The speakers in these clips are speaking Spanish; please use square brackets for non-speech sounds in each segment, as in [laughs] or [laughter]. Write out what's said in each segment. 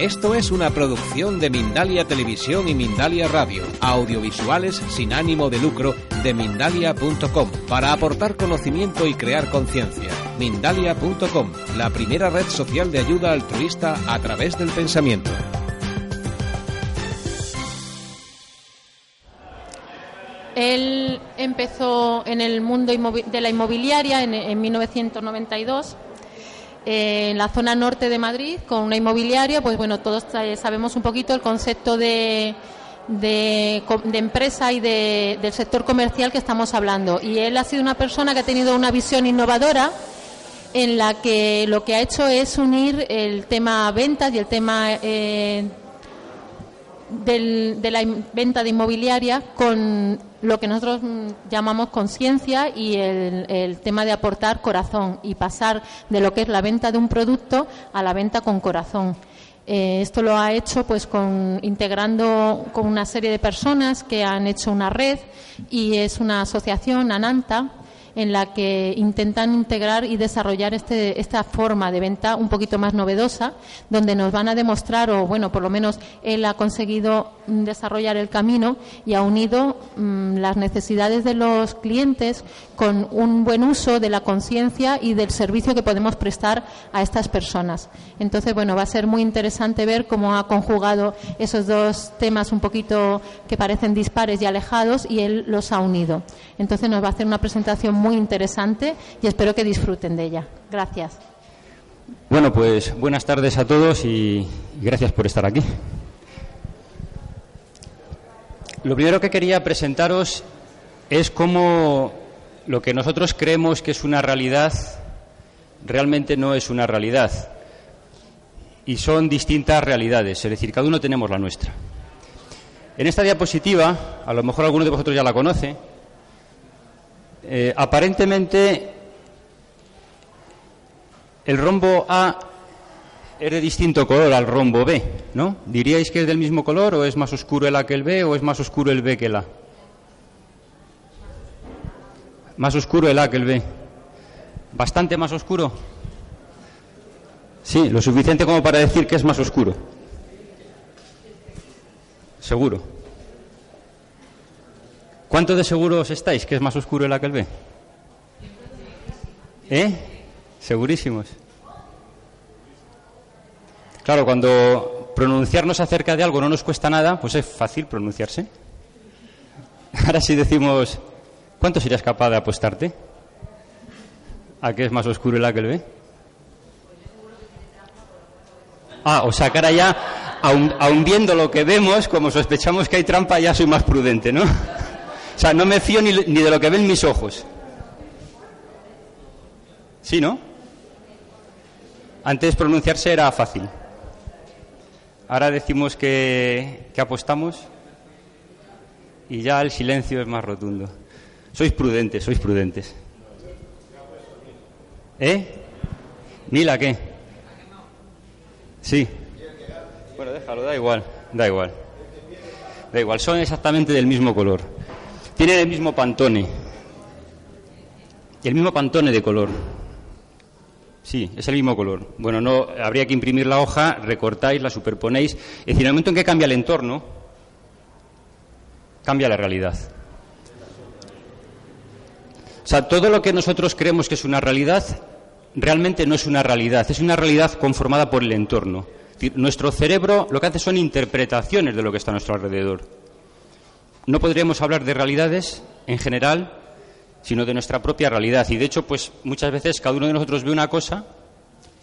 Esto es una producción de Mindalia Televisión y Mindalia Radio, audiovisuales sin ánimo de lucro de mindalia.com, para aportar conocimiento y crear conciencia. Mindalia.com, la primera red social de ayuda altruista a través del pensamiento. Él empezó en el mundo de la inmobiliaria en, en 1992 en la zona norte de Madrid con una inmobiliaria, pues bueno, todos sabemos un poquito el concepto de, de, empresa y de, del sector comercial que estamos hablando. Y él ha sido una persona que ha tenido una visión innovadora en la que lo que ha hecho es unir el tema ventas y el tema eh, de la venta de inmobiliaria con lo que nosotros llamamos conciencia y el, tema de aportar corazón y pasar de lo que es la venta de un producto a la venta con corazón. Eh, esto lo ha hecho pues con integrando con una serie de personas que han hecho una red y es una asociación Ananta en la que intentan integrar y desarrollar este, esta forma de venta un poquito más novedosa, donde nos van a demostrar, o bueno, por lo menos él ha conseguido desarrollar el camino y ha unido mm, las necesidades de los clientes con un buen uso de la conciencia y del servicio que podemos prestar a estas personas. Entonces, bueno, va a ser muy interesante ver cómo ha conjugado esos dos temas un poquito que parecen dispares y alejados y él los ha unido. Entonces nos va a hacer una presentación muy interesante y espero que disfruten de ella. Gracias. Bueno, pues buenas tardes a todos y gracias por estar aquí. Lo primero que quería presentaros es cómo lo que nosotros creemos que es una realidad realmente no es una realidad. Y son distintas realidades, es decir, cada uno tenemos la nuestra. En esta diapositiva, a lo mejor alguno de vosotros ya la conoce, eh, aparentemente el rombo A es de distinto color al rombo B, ¿no? ¿Diríais que es del mismo color o es más oscuro el A que el B o es más oscuro el B que el A? Más oscuro el A que el B. ¿Bastante más oscuro? Sí, lo suficiente como para decir que es más oscuro. Seguro. ¿Cuánto de seguros estáis que es más oscuro el A que el B? ¿Eh? Segurísimos. Claro, cuando pronunciarnos acerca de algo no nos cuesta nada, pues es fácil pronunciarse. [laughs] Ahora si decimos, ¿cuánto serías capaz de apostarte? ¿A qué es más oscuro el A que el B? Ah, o sea, cara ya, aun, aun viendo lo que vemos, como sospechamos que hay trampa, ya soy más prudente, ¿no? [laughs] O sea, no me fío ni, de lo que ven mis ojos. ¿Sí, no? Antes pronunciarse era fácil. Ahora decimos que, que apostamos y ya el silencio es más rotundo. Sois prudentes, sois prudentes. ¿Eh? ¿Mila qué? Sí. Bueno, déjalo, da igual, da igual. Da igual, son exactamente del mismo color. Tiene el mismo pantone. El mismo pantone de color. Sí, es el mismo color. Bueno, no habría que imprimir la hoja, recortáis, la superponéis. Es decir, en el momento en que cambia el entorno, cambia la realidad. O sea, todo lo que nosotros creemos que es una realidad, realmente no es una realidad, es una realidad conformada por el entorno. nuestro cerebro lo que hace son interpretaciones de lo que está a nuestro alrededor no podríamos hablar de realidades en general, sino de nuestra propia realidad. Y de hecho, pues muchas veces cada uno de nosotros ve una cosa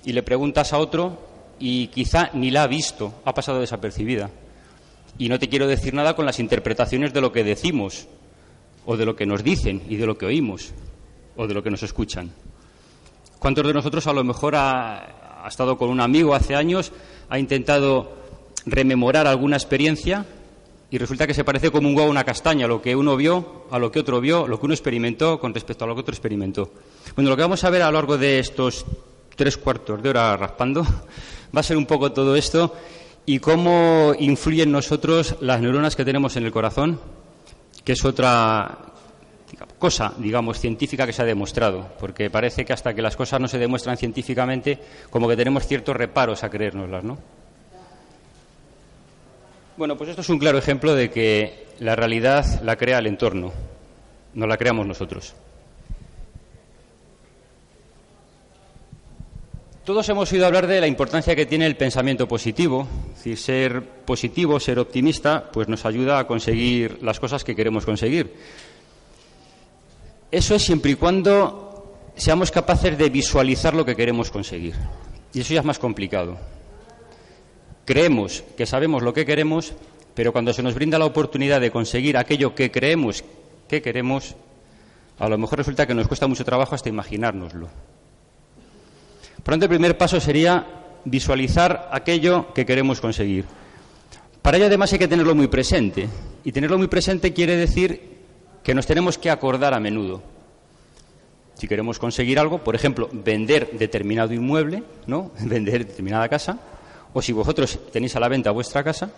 y le preguntas a otro y quizá ni la ha visto, ha pasado desapercibida. Y no te quiero decir nada con las interpretaciones de lo que decimos, o de lo que nos dicen, y de lo que oímos, o de lo que nos escuchan. ¿Cuántos de nosotros a lo mejor ha, ha estado con un amigo hace años, ha intentado rememorar alguna experiencia y resulta que se parece como un huevo a una castaña, lo que uno vio a lo que otro vio, lo que uno experimentó con respecto a lo que otro experimentó. Bueno, lo que vamos a ver a lo largo de estos tres cuartos de hora raspando [laughs] va a ser un poco todo esto y cómo influyen en nosotros las neuronas que tenemos en el corazón, que es otra cosa, digamos, científica que se ha demostrado, porque parece que hasta que las cosas no se demuestran científicamente, como que tenemos ciertos reparos a creérnoslas, ¿no? Bueno, pues esto es un claro ejemplo de que la realidad la crea el entorno, no la creamos nosotros. Todos hemos oído hablar de la importancia que tiene el pensamiento positivo, es decir, ser positivo, ser optimista, pues nos ayuda a conseguir las cosas que queremos conseguir. Eso es siempre y cuando seamos capaces de visualizar lo que queremos conseguir. Y eso ya es más complicado. Creemos que sabemos lo que queremos, pero cuando se nos brinda la oportunidad de conseguir aquello que creemos que queremos, a lo mejor resulta que nos cuesta mucho trabajo hasta imaginárnoslo. Por lo tanto, el primer paso sería visualizar aquello que queremos conseguir. Para ello, además, hay que tenerlo muy presente. Y tenerlo muy presente quiere decir que nos tenemos que acordar a menudo. Si queremos conseguir algo, por ejemplo, vender determinado inmueble, ¿no? [laughs] Vender determinada casa, o si vosotros tenéis a la venta vuestra casa,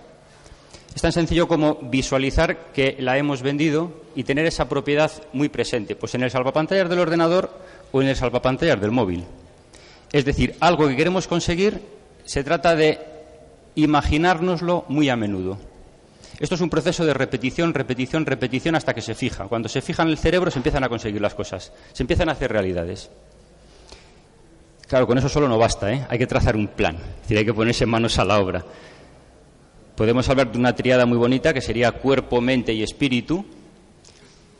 es tan sencillo como visualizar que la hemos vendido y tener esa propiedad muy presente, pues en el salvapantallas del ordenador o en el salvapantallas del móvil. Es decir, algo que queremos conseguir se trata de imaginárnoslo muy a menudo. Esto es un proceso de repetición, repetición, repetición hasta que se fija. Cuando se fija en el cerebro se empiezan a conseguir las cosas, se empiezan a hacer realidades. Claro, con eso solo no basta, ¿eh? hay que trazar un plan, es decir, hay que ponerse manos a la obra. Podemos hablar de una triada muy bonita que sería cuerpo, mente y espíritu,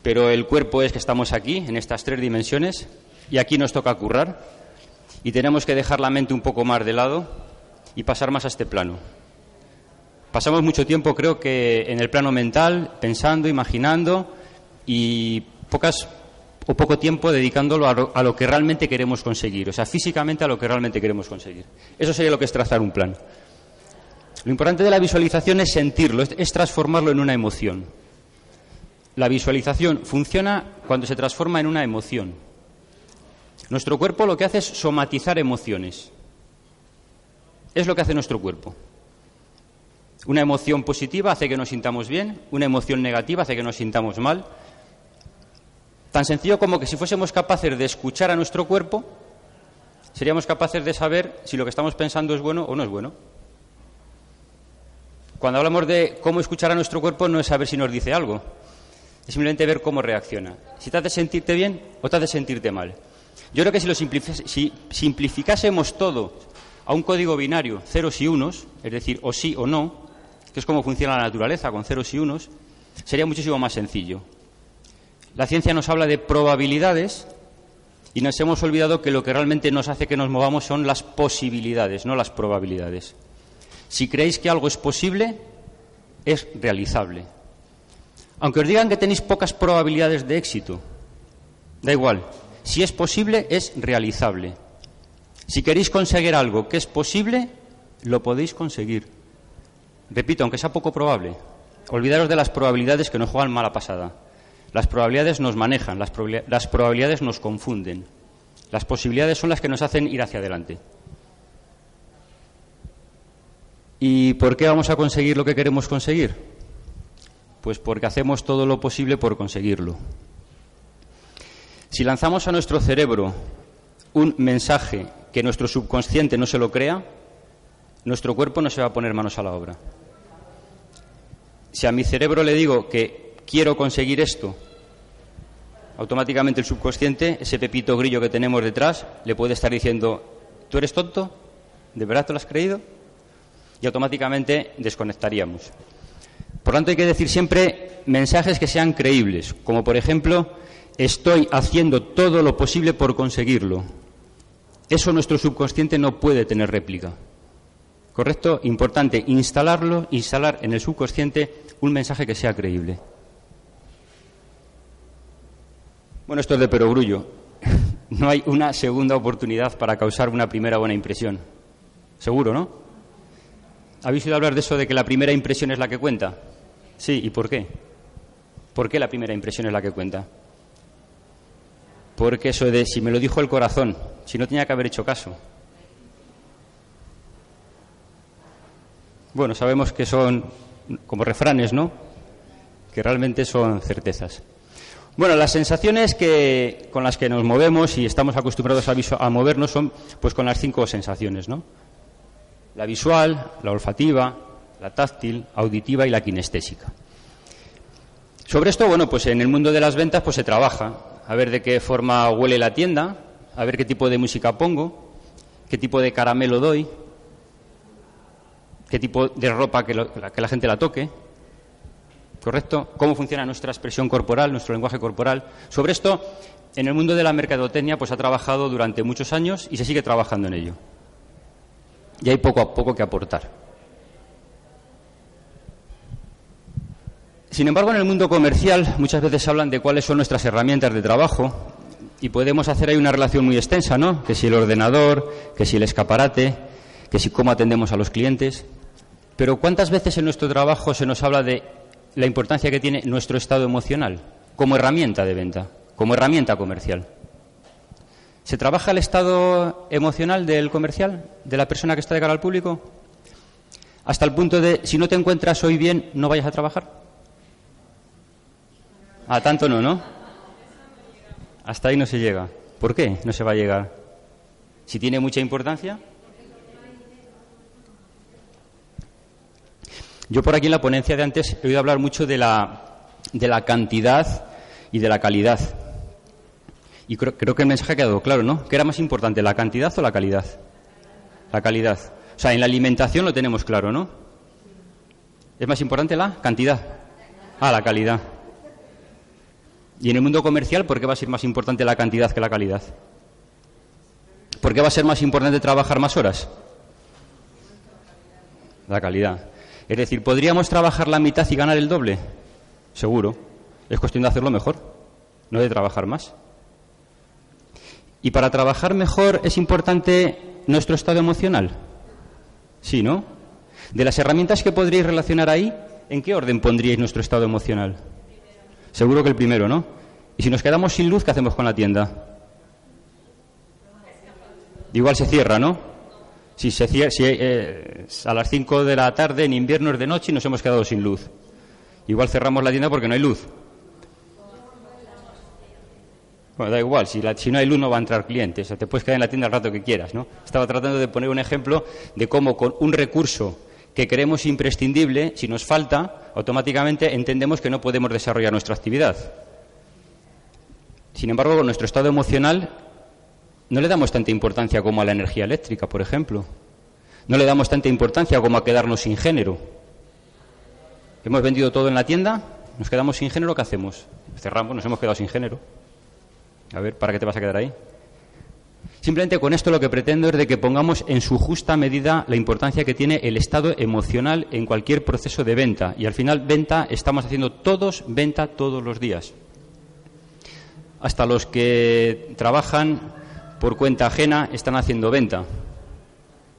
pero el cuerpo es que estamos aquí, en estas tres dimensiones, y aquí nos toca currar y tenemos que dejar la mente un poco más de lado y pasar más a este plano. Pasamos mucho tiempo, creo que, en el plano mental, pensando, imaginando y pocas o poco tiempo dedicándolo a lo, que realmente queremos conseguir, o sea, físicamente a lo que realmente queremos conseguir. Eso sería lo que es trazar un plan. Lo importante de la visualización es sentirlo, es transformarlo en una emoción. La visualización funciona cuando se transforma en una emoción. Nuestro cuerpo lo que hace es somatizar emociones. Es lo que hace nuestro cuerpo. Una emoción positiva hace que nos sintamos bien, una emoción negativa hace que nos sintamos mal. Tan sencillo como que si fuésemos capaces de escuchar a nuestro cuerpo, seríamos capaces de saber si lo que estamos pensando es bueno o no es bueno. Cuando hablamos de cómo escuchar a nuestro cuerpo no es saber si nos dice algo, es simplemente ver cómo reacciona. Si te hace sentirte bien o te hace sentirte mal. Yo creo que si si simplificásemos todo a un código binario, ceros y unos, es decir, o sí o no, que es como funciona la naturaleza, con ceros y unos, sería muchísimo más sencillo. La ciencia nos habla de probabilidades y nos hemos olvidado que lo que realmente nos hace que nos movamos son las posibilidades, no las probabilidades. Si creéis que algo es posible, es realizable. Aunque os digan que tenéis pocas probabilidades de éxito, da igual, si es posible, es realizable. Si queréis conseguir algo que es posible, lo podéis conseguir. Repito, aunque sea poco probable, olvidaros de las probabilidades que nos juegan mala pasada. Las probabilidades nos manejan, las, probabilidades nos confunden. Las posibilidades son las que nos hacen ir hacia adelante. ¿Y por qué vamos a conseguir lo que queremos conseguir? Pues porque hacemos todo lo posible por conseguirlo. Si lanzamos a nuestro cerebro un mensaje que nuestro subconsciente no se lo crea, nuestro cuerpo no se va a poner manos a la obra. Si a mi cerebro le digo que quiero conseguir esto, automáticamente el subconsciente, ese pepito grillo que tenemos detrás, le puede estar diciendo, ¿tú eres tonto? ¿De verdad te lo has creído? Y automáticamente desconectaríamos. Por tanto, hay que decir siempre mensajes que sean creíbles, como por ejemplo, estoy haciendo todo lo posible por conseguirlo. Eso nuestro subconsciente no puede tener réplica. ¿Correcto? Importante instalarlo, instalar en el subconsciente un mensaje que sea creíble. Bueno, esto es de perogrullo. [laughs] No hay una segunda oportunidad para causar una primera buena impresión. Seguro, ¿no? ¿Habéis oído hablar de eso de que la primera impresión es la que cuenta? Sí, ¿y por qué? ¿Por qué la primera impresión es la que cuenta? Porque eso de si me lo dijo el corazón, si no tenía que haber hecho caso. Bueno, sabemos que son como refranes, ¿no? Que realmente son certezas. Bueno, las sensaciones que, con las que nos movemos y estamos acostumbrados a, movernos son pues con las cinco sensaciones, ¿no? La visual, la olfativa, la táctil, auditiva y la kinestésica. Sobre esto, bueno, pues en el mundo de las ventas pues se trabaja, a ver de qué forma huele la tienda, a ver qué tipo de música pongo, qué tipo de caramelo doy, qué tipo de ropa que la gente la toque, ¿correcto? Cómo funciona nuestra expresión corporal, nuestro lenguaje corporal. Sobre esto, en el mundo de la mercadotecnia, pues ha trabajado durante muchos años y se sigue trabajando en ello. Y hay poco a poco que aportar. Sin embargo, en el mundo comercial muchas veces hablan de cuáles son nuestras herramientas de trabajo y podemos hacer ahí una relación muy extensa, ¿no? Que si el ordenador, que si el escaparate, que si cómo atendemos a los clientes. Pero ¿cuántas veces en nuestro trabajo se nos habla de la importancia que tiene nuestro estado emocional como herramienta de venta, como herramienta comercial? ¿Se trabaja el estado emocional del comercial, de la persona que está de cara al público? Hasta el punto de, si no te encuentras hoy bien, no vayas a trabajar. A tanto no, ¿no? Hasta ahí no se llega. ¿Por qué no se va a llegar? Si tiene mucha importancia. Yo por aquí en la ponencia de antes he oído hablar mucho de la, de la cantidad y de la calidad. Y creo, creo, que el mensaje ha quedado claro, ¿no? ¿Qué era más importante, la cantidad o la calidad? La calidad. O sea, en la alimentación lo tenemos claro, ¿no? ¿Es más importante la cantidad? Ah, la calidad. Y en el mundo comercial, ¿por qué va a ser más importante la cantidad que la calidad? ¿Por qué va a ser más importante trabajar más horas? La calidad. Es decir, ¿podríamos trabajar la mitad y ganar el doble? Seguro. Es cuestión de hacerlo mejor, no de trabajar más. ¿Y para trabajar mejor es importante nuestro estado emocional? Sí, ¿no? De las herramientas que podríais relacionar ahí, ¿en qué orden pondríais nuestro estado emocional? Seguro que el primero, ¿no? Y si nos quedamos sin luz, ¿qué hacemos con la tienda? Igual se cierra, ¿no? Si, eh, a las 5 de la tarde, en invierno es de noche y nos hemos quedado sin luz. Igual cerramos la tienda porque no hay luz. Bueno, da igual, si, si, no hay luz no va a entrar clientes, te puedes quedar en la tienda el rato que quieras, ¿no? Estaba tratando de poner un ejemplo de cómo con un recurso que creemos imprescindible, si nos falta, automáticamente entendemos que no podemos desarrollar nuestra actividad. Sin embargo, con nuestro estado emocional no le damos tanta importancia como a la energía eléctrica, por ejemplo. No le damos tanta importancia como a quedarnos sin género. Hemos vendido todo en la tienda, nos quedamos sin género, ¿qué hacemos? Cerramos, nos hemos quedado sin género. A ver, ¿para qué te vas a quedar ahí? Simplemente con esto lo que pretendo es de que pongamos en su justa medida la importancia que tiene el estado emocional en cualquier proceso de venta. Y al final, venta, estamos haciendo todos venta todos los días. Hasta los que trabajan por cuenta ajena están haciendo venta.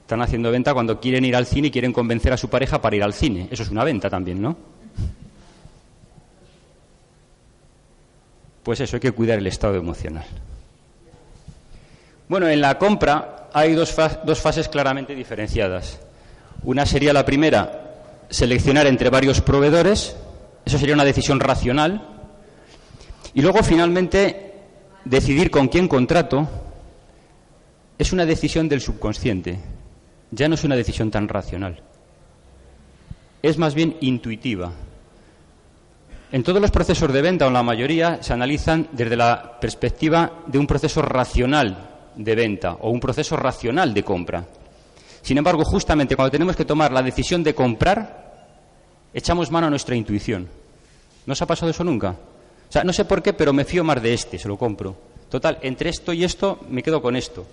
Están haciendo venta cuando quieren ir al cine y quieren convencer a su pareja para ir al cine. Eso es una venta también, ¿no? Pues eso, hay que cuidar el estado emocional. Bueno, en la compra hay dos, dos fases claramente diferenciadas. Una sería la primera, seleccionar entre varios proveedores. Eso sería una decisión racional. Y luego, finalmente, decidir con quién contrato es una decisión del subconsciente. Ya no es una decisión tan racional. Es más bien intuitiva. En todos los procesos de venta, o en la mayoría, se analizan desde la perspectiva de un proceso racional de venta o un proceso racional de compra. Sin embargo, justamente cuando tenemos que tomar la decisión de comprar, echamos mano a nuestra intuición. ¿No os ha pasado eso nunca? O sea, no sé por qué, pero me fío más de este, se lo compro. Total, entre esto y esto me quedo con esto.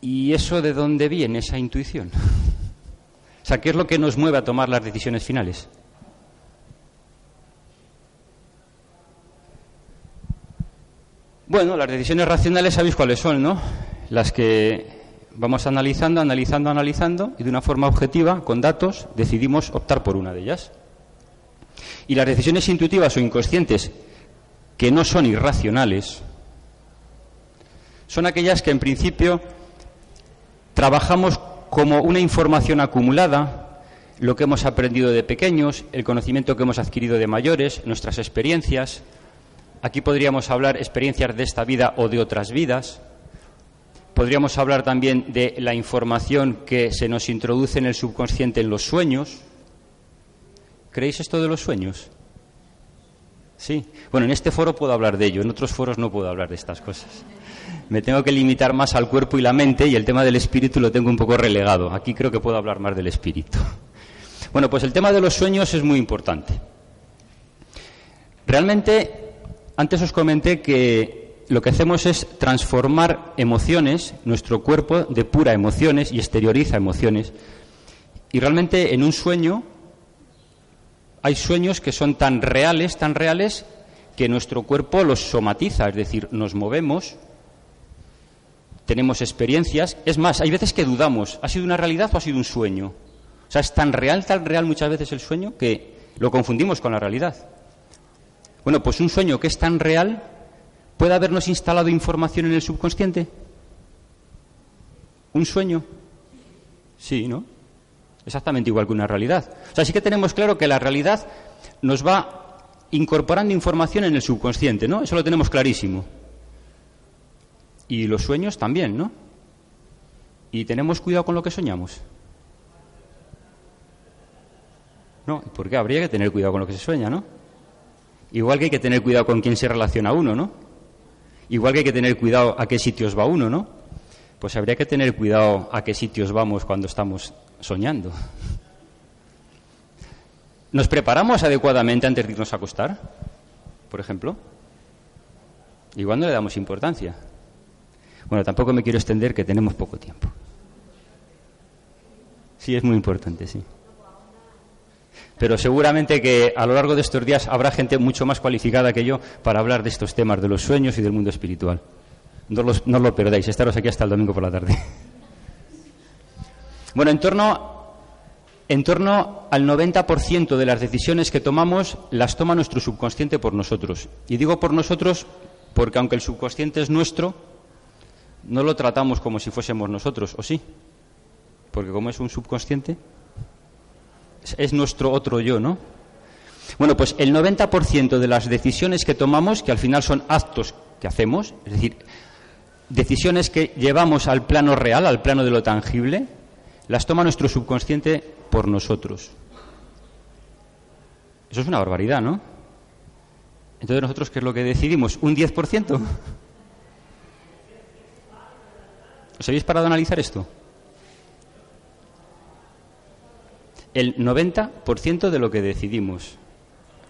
¿Y eso de dónde viene esa intuición? o sea, ¿qué es lo que nos mueve a tomar las decisiones finales? Bueno, las decisiones racionales sabéis cuáles son, ¿no? Las que vamos analizando, analizando, analizando y de una forma objetiva, con datos, decidimos optar por una de ellas. Y las decisiones intuitivas o inconscientes, que no son irracionales, son aquellas que en principio trabajamos como una información acumulada, lo que hemos aprendido de pequeños, el conocimiento que hemos adquirido de mayores, nuestras experiencias, Aquí podríamos hablar experiencias de esta vida o de otras vidas. Podríamos hablar también de la información que se nos introduce en el subconsciente en los sueños. ¿Creéis esto de los sueños? Sí. Bueno, en este foro puedo hablar de ello, en otros foros no puedo hablar de estas cosas. Me tengo que limitar más al cuerpo y la mente y el tema del espíritu lo tengo un poco relegado. Aquí creo que puedo hablar más del espíritu. [laughs] Bueno, pues el tema de los sueños es muy importante. Realmente, antes os comenté que lo que hacemos es transformar emociones, nuestro cuerpo depura emociones y exterioriza emociones. Y realmente en un sueño hay sueños que son tan reales, tan reales, que nuestro cuerpo los somatiza, es decir, nos movemos, tenemos experiencias. Es más, hay veces que dudamos, ¿ha sido una realidad o ha sido un sueño? O sea, es tan real, tan real muchas veces el sueño que lo confundimos con la realidad. Bueno, pues un sueño que es tan real, ¿puede habernos instalado información en el subconsciente? ¿Un sueño? Sí, ¿no? Exactamente igual que una realidad. O sea, sí que tenemos claro que la realidad nos va incorporando información en el subconsciente, ¿no? Eso lo tenemos clarísimo. Y los sueños también, ¿no? Y tenemos cuidado con lo que soñamos. No, ¿por qué? Habría que tener cuidado con lo que se sueña, ¿no? Igual que hay que tener cuidado con quién se relaciona uno, ¿no? Igual que hay que tener cuidado a qué sitios va uno, ¿no? Pues habría que tener cuidado a qué sitios vamos cuando estamos soñando. ¿Nos preparamos adecuadamente antes de irnos a acostar? Por ejemplo. Igual no le damos importancia. Bueno, tampoco me quiero extender que tenemos poco tiempo. Sí, es muy importante, sí pero seguramente que a lo largo de estos días habrá gente mucho más cualificada que yo para hablar de estos temas de los sueños y del mundo espiritual. No, los, no lo perdáis, estaros aquí hasta el domingo por la tarde. [laughs] Bueno, en torno, en torno al 90% de las decisiones que tomamos las toma nuestro subconsciente por nosotros. Y digo por nosotros porque aunque el subconsciente es nuestro, no lo tratamos como si fuésemos nosotros, ¿o sí? Porque como es un subconsciente, es nuestro otro yo, ¿no? Bueno, pues el 90% de las decisiones que tomamos, que al final son actos que hacemos, es decir, decisiones que llevamos al plano real, al plano de lo tangible, las toma nuestro subconsciente por nosotros. Eso es una barbaridad, ¿no? Entonces nosotros, ¿qué es lo que decidimos? ¿Un 10%? ¿Os habéis parado a analizar esto? el 90% de lo que decidimos.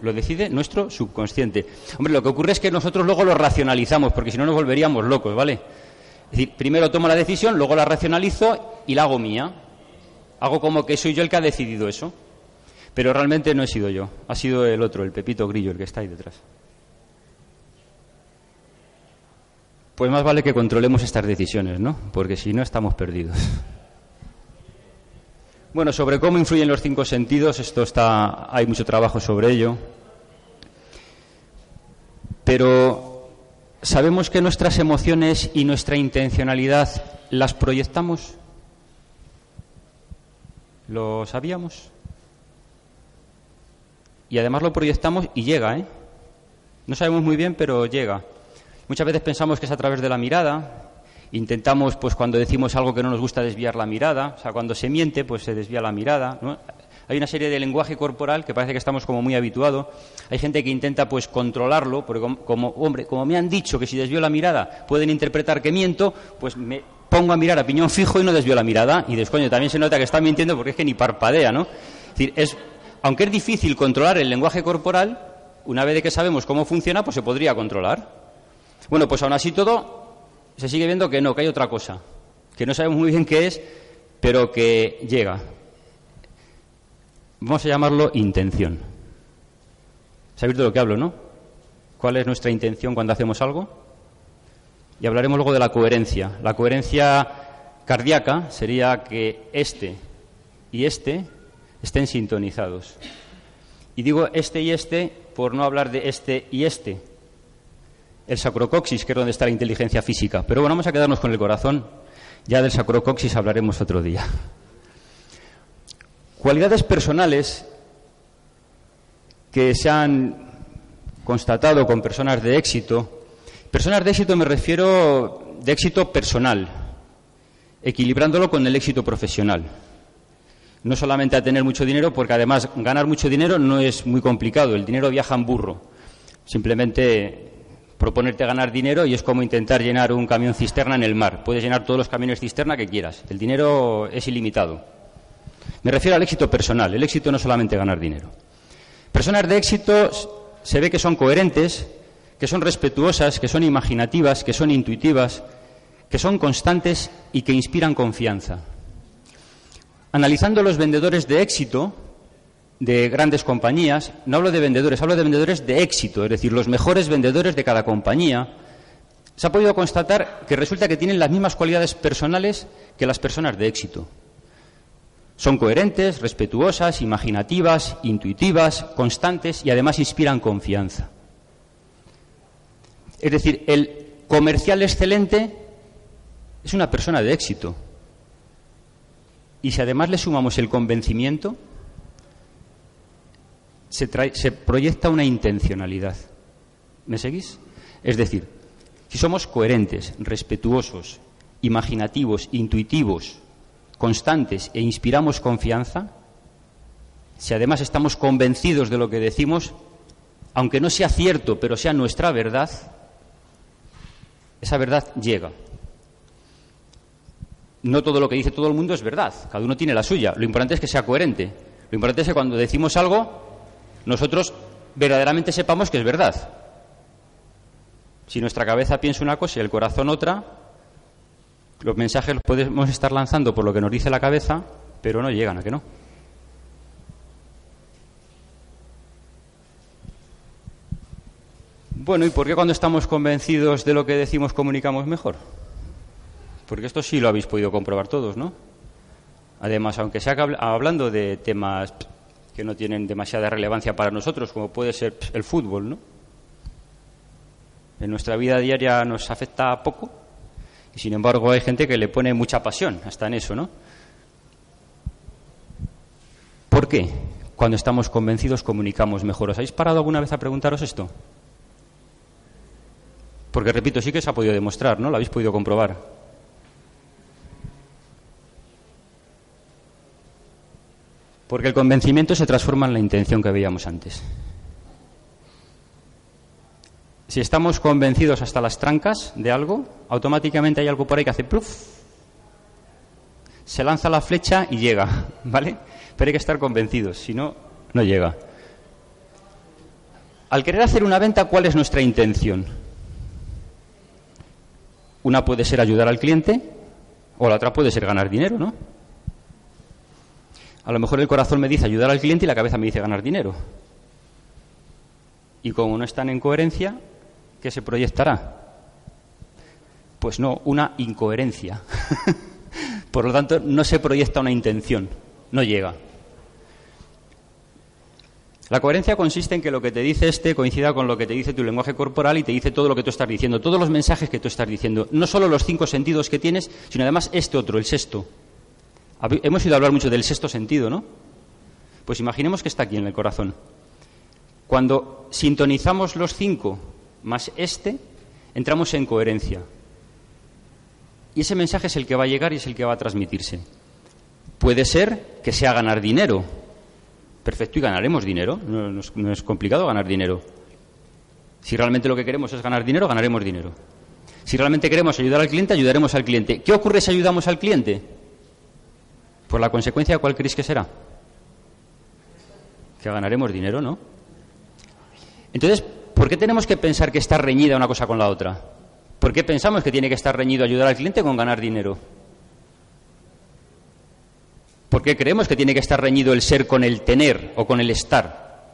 Lo decide nuestro subconsciente. Hombre, lo que ocurre es que nosotros luego lo racionalizamos, porque si no nos volveríamos locos, ¿vale? Es decir, primero tomo la decisión, luego la racionalizo y la hago mía. Hago como que soy yo el que ha decidido eso. Pero realmente no he sido yo, ha sido el otro, el Pepito Grillo, el que está ahí detrás. Pues más vale que controlemos estas decisiones, ¿no? Porque si no estamos perdidos. Bueno, sobre cómo influyen los cinco sentidos, esto está, hay mucho trabajo sobre ello. Pero sabemos que nuestras emociones y nuestra intencionalidad las proyectamos. ¿Lo sabíamos? Y además lo proyectamos y llega, ¿eh? No sabemos muy bien, pero llega. Muchas veces pensamos que es a través de la mirada, Intentamos, pues cuando decimos algo que no nos gusta, desviar la mirada. O sea, cuando se miente, pues se desvía la mirada. Hay una serie de lenguaje corporal que parece que estamos como muy habituados. Hay gente que intenta, pues, controlarlo, porque como, hombre, como me han dicho que si desvío la mirada pueden interpretar que miento, pues me pongo a mirar a piñón fijo y no desvío la mirada. Y descoño, también se nota que está mintiendo porque es que ni parpadea, ¿no? Es decir, es, aunque es difícil controlar el lenguaje corporal, una vez que sabemos cómo funciona, pues se podría controlar. Bueno, pues aún así todo, se sigue viendo que no, que hay otra cosa, que no sabemos muy bien qué es, pero que llega. Vamos a llamarlo intención. ¿Sabéis de lo que hablo, no? ¿Cuál es nuestra intención cuando hacemos algo? Y hablaremos luego de la coherencia. La coherencia cardíaca sería que este y este estén sintonizados. Y digo este y este por no hablar de este y este, el sacrocoxis, que es donde está la inteligencia física. Pero bueno, vamos a quedarnos con el corazón. Ya del sacrocoxis hablaremos otro día. Cualidades personales que se han constatado con personas de éxito. Personas de éxito me refiero de éxito personal, equilibrándolo con el éxito profesional. No solamente a tener mucho dinero, porque además ganar mucho dinero no es muy complicado, el dinero viaja en burro. Simplemente proponerte ganar dinero y es como intentar llenar un camión cisterna en el mar. Puedes llenar todos los camiones cisterna que quieras. El dinero es ilimitado. Me refiero al éxito personal. El éxito no es solamente ganar dinero. Personas de éxito se ve que son coherentes, que son respetuosas, que son imaginativas, que son intuitivas, que son constantes y que inspiran confianza. Analizando los vendedores de éxito, de grandes compañías, no hablo de vendedores, hablo de vendedores de éxito, es decir, los mejores vendedores de cada compañía, se ha podido constatar que resulta que tienen las mismas cualidades personales que las personas de éxito. Son coherentes, respetuosas, imaginativas, intuitivas, constantes y además inspiran confianza. Es decir, el comercial excelente es una persona de éxito. Y si además le sumamos el convencimiento, se, proyecta una intencionalidad. ¿Me seguís? Es decir, si somos coherentes, respetuosos, imaginativos, intuitivos, constantes e inspiramos confianza, si además estamos convencidos de lo que decimos, aunque no sea cierto, pero sea nuestra verdad, esa verdad llega. No todo lo que dice todo el mundo es verdad, cada uno tiene la suya. Lo importante es que sea coherente. Lo importante es que cuando decimos algo, nosotros verdaderamente sepamos que es verdad. Si nuestra cabeza piensa una cosa y el corazón otra, los mensajes los podemos estar lanzando por lo que nos dice la cabeza, pero no llegan a que no. Bueno, ¿y por qué cuando estamos convencidos de lo que decimos comunicamos mejor? Porque esto sí lo habéis podido comprobar todos, ¿no? Además, aunque sea hablando de temas que no tienen demasiada relevancia para nosotros, como puede ser el fútbol, ¿no? En nuestra vida diaria nos afecta poco y sin embargo hay gente que le pone mucha pasión hasta en eso, ¿no? ¿Por qué? Cuando estamos convencidos comunicamos mejor. ¿Os habéis parado alguna vez a preguntaros esto? Porque repito, sí que se ha podido demostrar, ¿no? Lo habéis podido comprobar. Porque el convencimiento se transforma en la intención que veíamos antes. Si estamos convencidos hasta las trancas de algo, automáticamente hay algo por ahí que hace pluf. Se lanza la flecha y llega, [laughs] ¿vale? Pero hay que estar convencidos, si no, no llega. Al querer hacer una venta, ¿cuál es nuestra intención? Una puede ser ayudar al cliente o la otra puede ser ganar dinero, ¿no? A lo mejor el corazón me dice ayudar al cliente y la cabeza me dice ganar dinero. Y como no están en coherencia, ¿qué se proyectará? Pues no, una incoherencia. [laughs] Por lo tanto, no se proyecta una intención, no llega. La coherencia consiste en que lo que te dice este coincida con lo que te dice tu lenguaje corporal y te dice todo lo que tú estás diciendo, todos los mensajes que tú estás diciendo. No solo los cinco sentidos que tienes, sino además este otro, el sexto. Hemos ido a hablar mucho del sexto sentido, ¿no? Pues imaginemos que está aquí en el corazón. Cuando sintonizamos los cinco más este, entramos en coherencia. Y ese mensaje es el que va a llegar y es el que va a transmitirse. Puede ser que sea ganar dinero. Perfecto, y ganaremos dinero. No, no es complicado ganar dinero. Si realmente lo que queremos es ganar dinero, ganaremos dinero. Si realmente queremos ayudar al cliente, ayudaremos al cliente. ¿Qué ocurre si ayudamos al cliente? ¿Por la consecuencia cuál creéis que será? Que ganaremos dinero, ¿no? Entonces, ¿por qué tenemos que pensar que está reñida una cosa con la otra? ¿Por qué pensamos que tiene que estar reñido ayudar al cliente con ganar dinero? ¿Por qué creemos que tiene que estar reñido el ser con el tener o con el estar?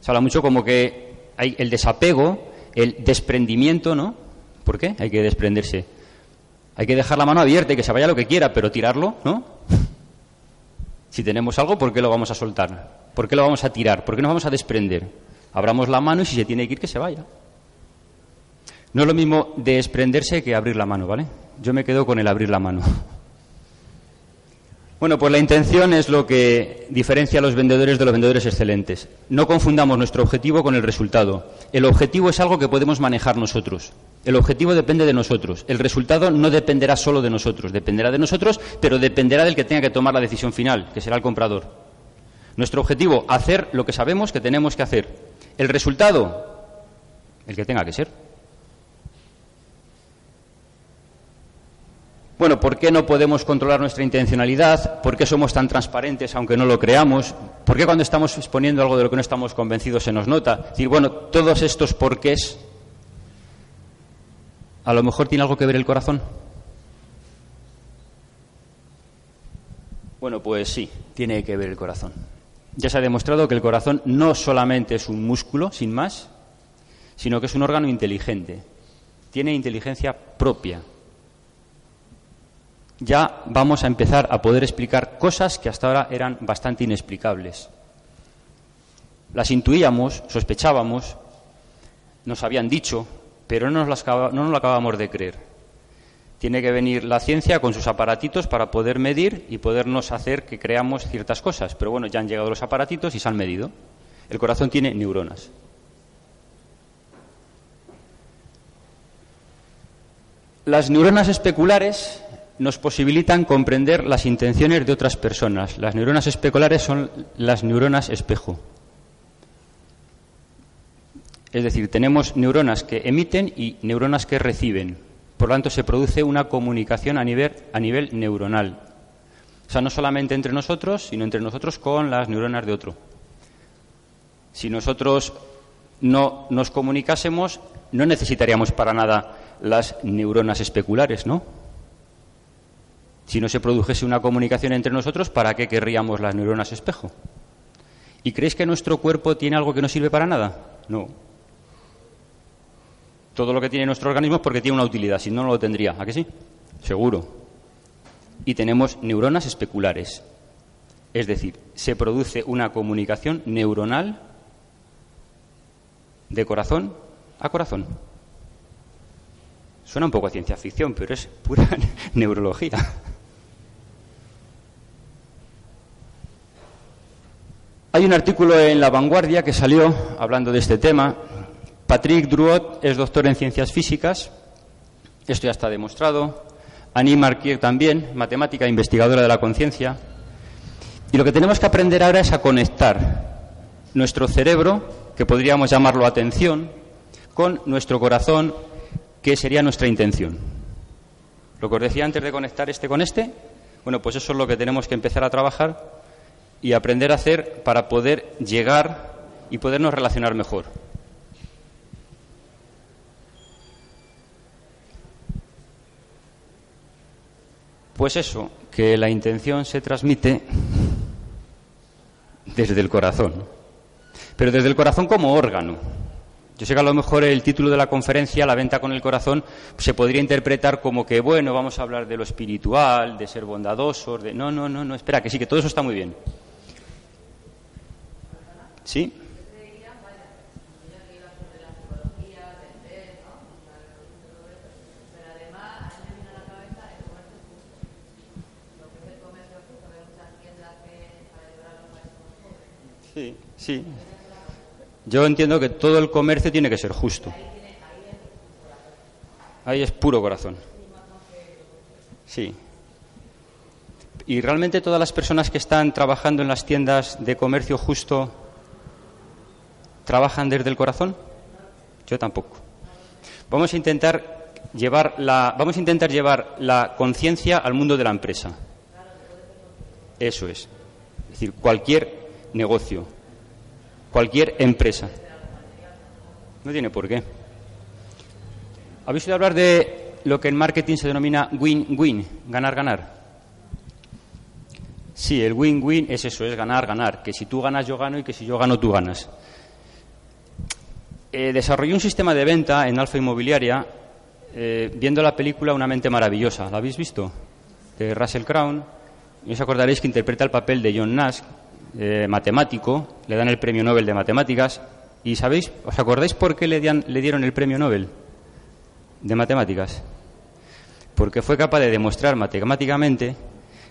Se habla mucho como que hay el desapego, el desprendimiento, ¿no? ¿Por qué? Hay que desprenderse. Hay que dejar la mano abierta y que se vaya lo que quiera, pero tirarlo, ¿no? Si tenemos algo, ¿por qué lo vamos a soltar? ¿Por qué lo vamos a tirar? ¿Por qué nos vamos a desprender? Abramos la mano y si se tiene que ir, que se vaya. No es lo mismo desprenderse que abrir la mano, ¿vale? Yo me quedo con el abrir la mano. Bueno, pues la intención es lo que diferencia a los vendedores de los vendedores excelentes. No confundamos nuestro objetivo con el resultado. El objetivo es algo que podemos manejar nosotros. El objetivo depende de nosotros. El resultado no dependerá solo de nosotros. Dependerá de nosotros, pero dependerá del que tenga que tomar la decisión final, que será el comprador. Nuestro objetivo, hacer lo que sabemos que tenemos que hacer. El resultado, el que tenga que ser. Bueno, ¿por qué no podemos controlar nuestra intencionalidad? ¿Por qué somos tan transparentes aunque no lo creamos? ¿Por qué cuando estamos exponiendo algo de lo que no estamos convencidos se nos nota? Es decir, bueno, todos estos porqués, a lo mejor tiene algo que ver el corazón. Bueno, pues sí, tiene que ver el corazón. Ya se ha demostrado que el corazón no solamente es un músculo, sin más, sino que es un órgano inteligente. Tiene inteligencia propia ya vamos a empezar a poder explicar cosas que hasta ahora eran bastante inexplicables. Las intuíamos, sospechábamos, nos habían dicho, pero no nos, las, lo acabamos de creer. Tiene que venir la ciencia con sus aparatitos para poder medir y podernos hacer que creamos ciertas cosas. Pero bueno, ya han llegado los aparatitos y se han medido. El corazón tiene neuronas. Las neuronas especulares nos posibilitan comprender las intenciones de otras personas. Las neuronas especulares son las neuronas espejo. Es decir, tenemos neuronas que emiten y neuronas que reciben. Por lo tanto, se produce una comunicación a nivel, a nivel neuronal. O sea, no solamente entre nosotros, sino entre nosotros con las neuronas de otro. Si nosotros no nos comunicásemos, no necesitaríamos para nada las neuronas especulares, ¿no? Si no se produjese una comunicación entre nosotros, ¿para qué querríamos las neuronas espejo? ¿Y creéis que nuestro cuerpo tiene algo que no sirve para nada? No. Todo lo que tiene nuestro organismo es porque tiene una utilidad, si no, no lo tendría. ¿A qué sí? Seguro. Y tenemos neuronas especulares. Es decir, se produce una comunicación neuronal de corazón a corazón. Suena un poco a ciencia ficción, pero es pura [laughs] neurología. Hay un artículo en La Vanguardia que salió hablando de este tema. Patrick Druot es doctor en ciencias físicas. Esto ya está demostrado. Annie Marquier también, matemática, investigadora de la conciencia. Y lo que tenemos que aprender ahora es a conectar nuestro cerebro, que podríamos llamarlo atención, con nuestro corazón, que sería nuestra intención. Lo que os decía antes de conectar este con este, bueno, pues eso es lo que tenemos que empezar a trabajar y aprender a hacer para poder llegar y podernos relacionar mejor. Pues eso, que la intención se transmite desde el corazón, pero desde el corazón como órgano. Yo sé que a lo mejor el título de la conferencia, La venta con el corazón, se podría interpretar como que, bueno, vamos a hablar de lo espiritual, de ser bondadosos, de... No, no, no, no, espera, que sí, que todo eso está muy bien. ¿Sí? Sí, sí. Yo entiendo que todo el comercio tiene que ser justo. Ahí es puro corazón. Sí. Y realmente todas las personas que están trabajando en las tiendas de comercio justo ¿Trabajan desde el corazón? Yo tampoco. Vamos a intentar llevar la, vamos a intentar llevar la conciencia al mundo de la empresa. Eso es. Es decir, cualquier negocio, cualquier empresa. No tiene por qué. ¿Habéis oído hablar de lo que en marketing se denomina win-win, ganar-ganar? Sí, el win-win es eso, es ganar-ganar. Que si tú ganas, yo gano y que si yo gano, tú ganas. Eh, desarrolló un sistema de venta en Alfa Inmobiliaria eh, viendo la película Una mente maravillosa. ¿La habéis visto? De Russell Crown. Y os acordaréis que interpreta el papel de John Nash, eh, matemático. Le dan el premio Nobel de Matemáticas. ¿Y sabéis, os acordáis por qué le dieron el premio Nobel de Matemáticas? Porque fue capaz de demostrar matemáticamente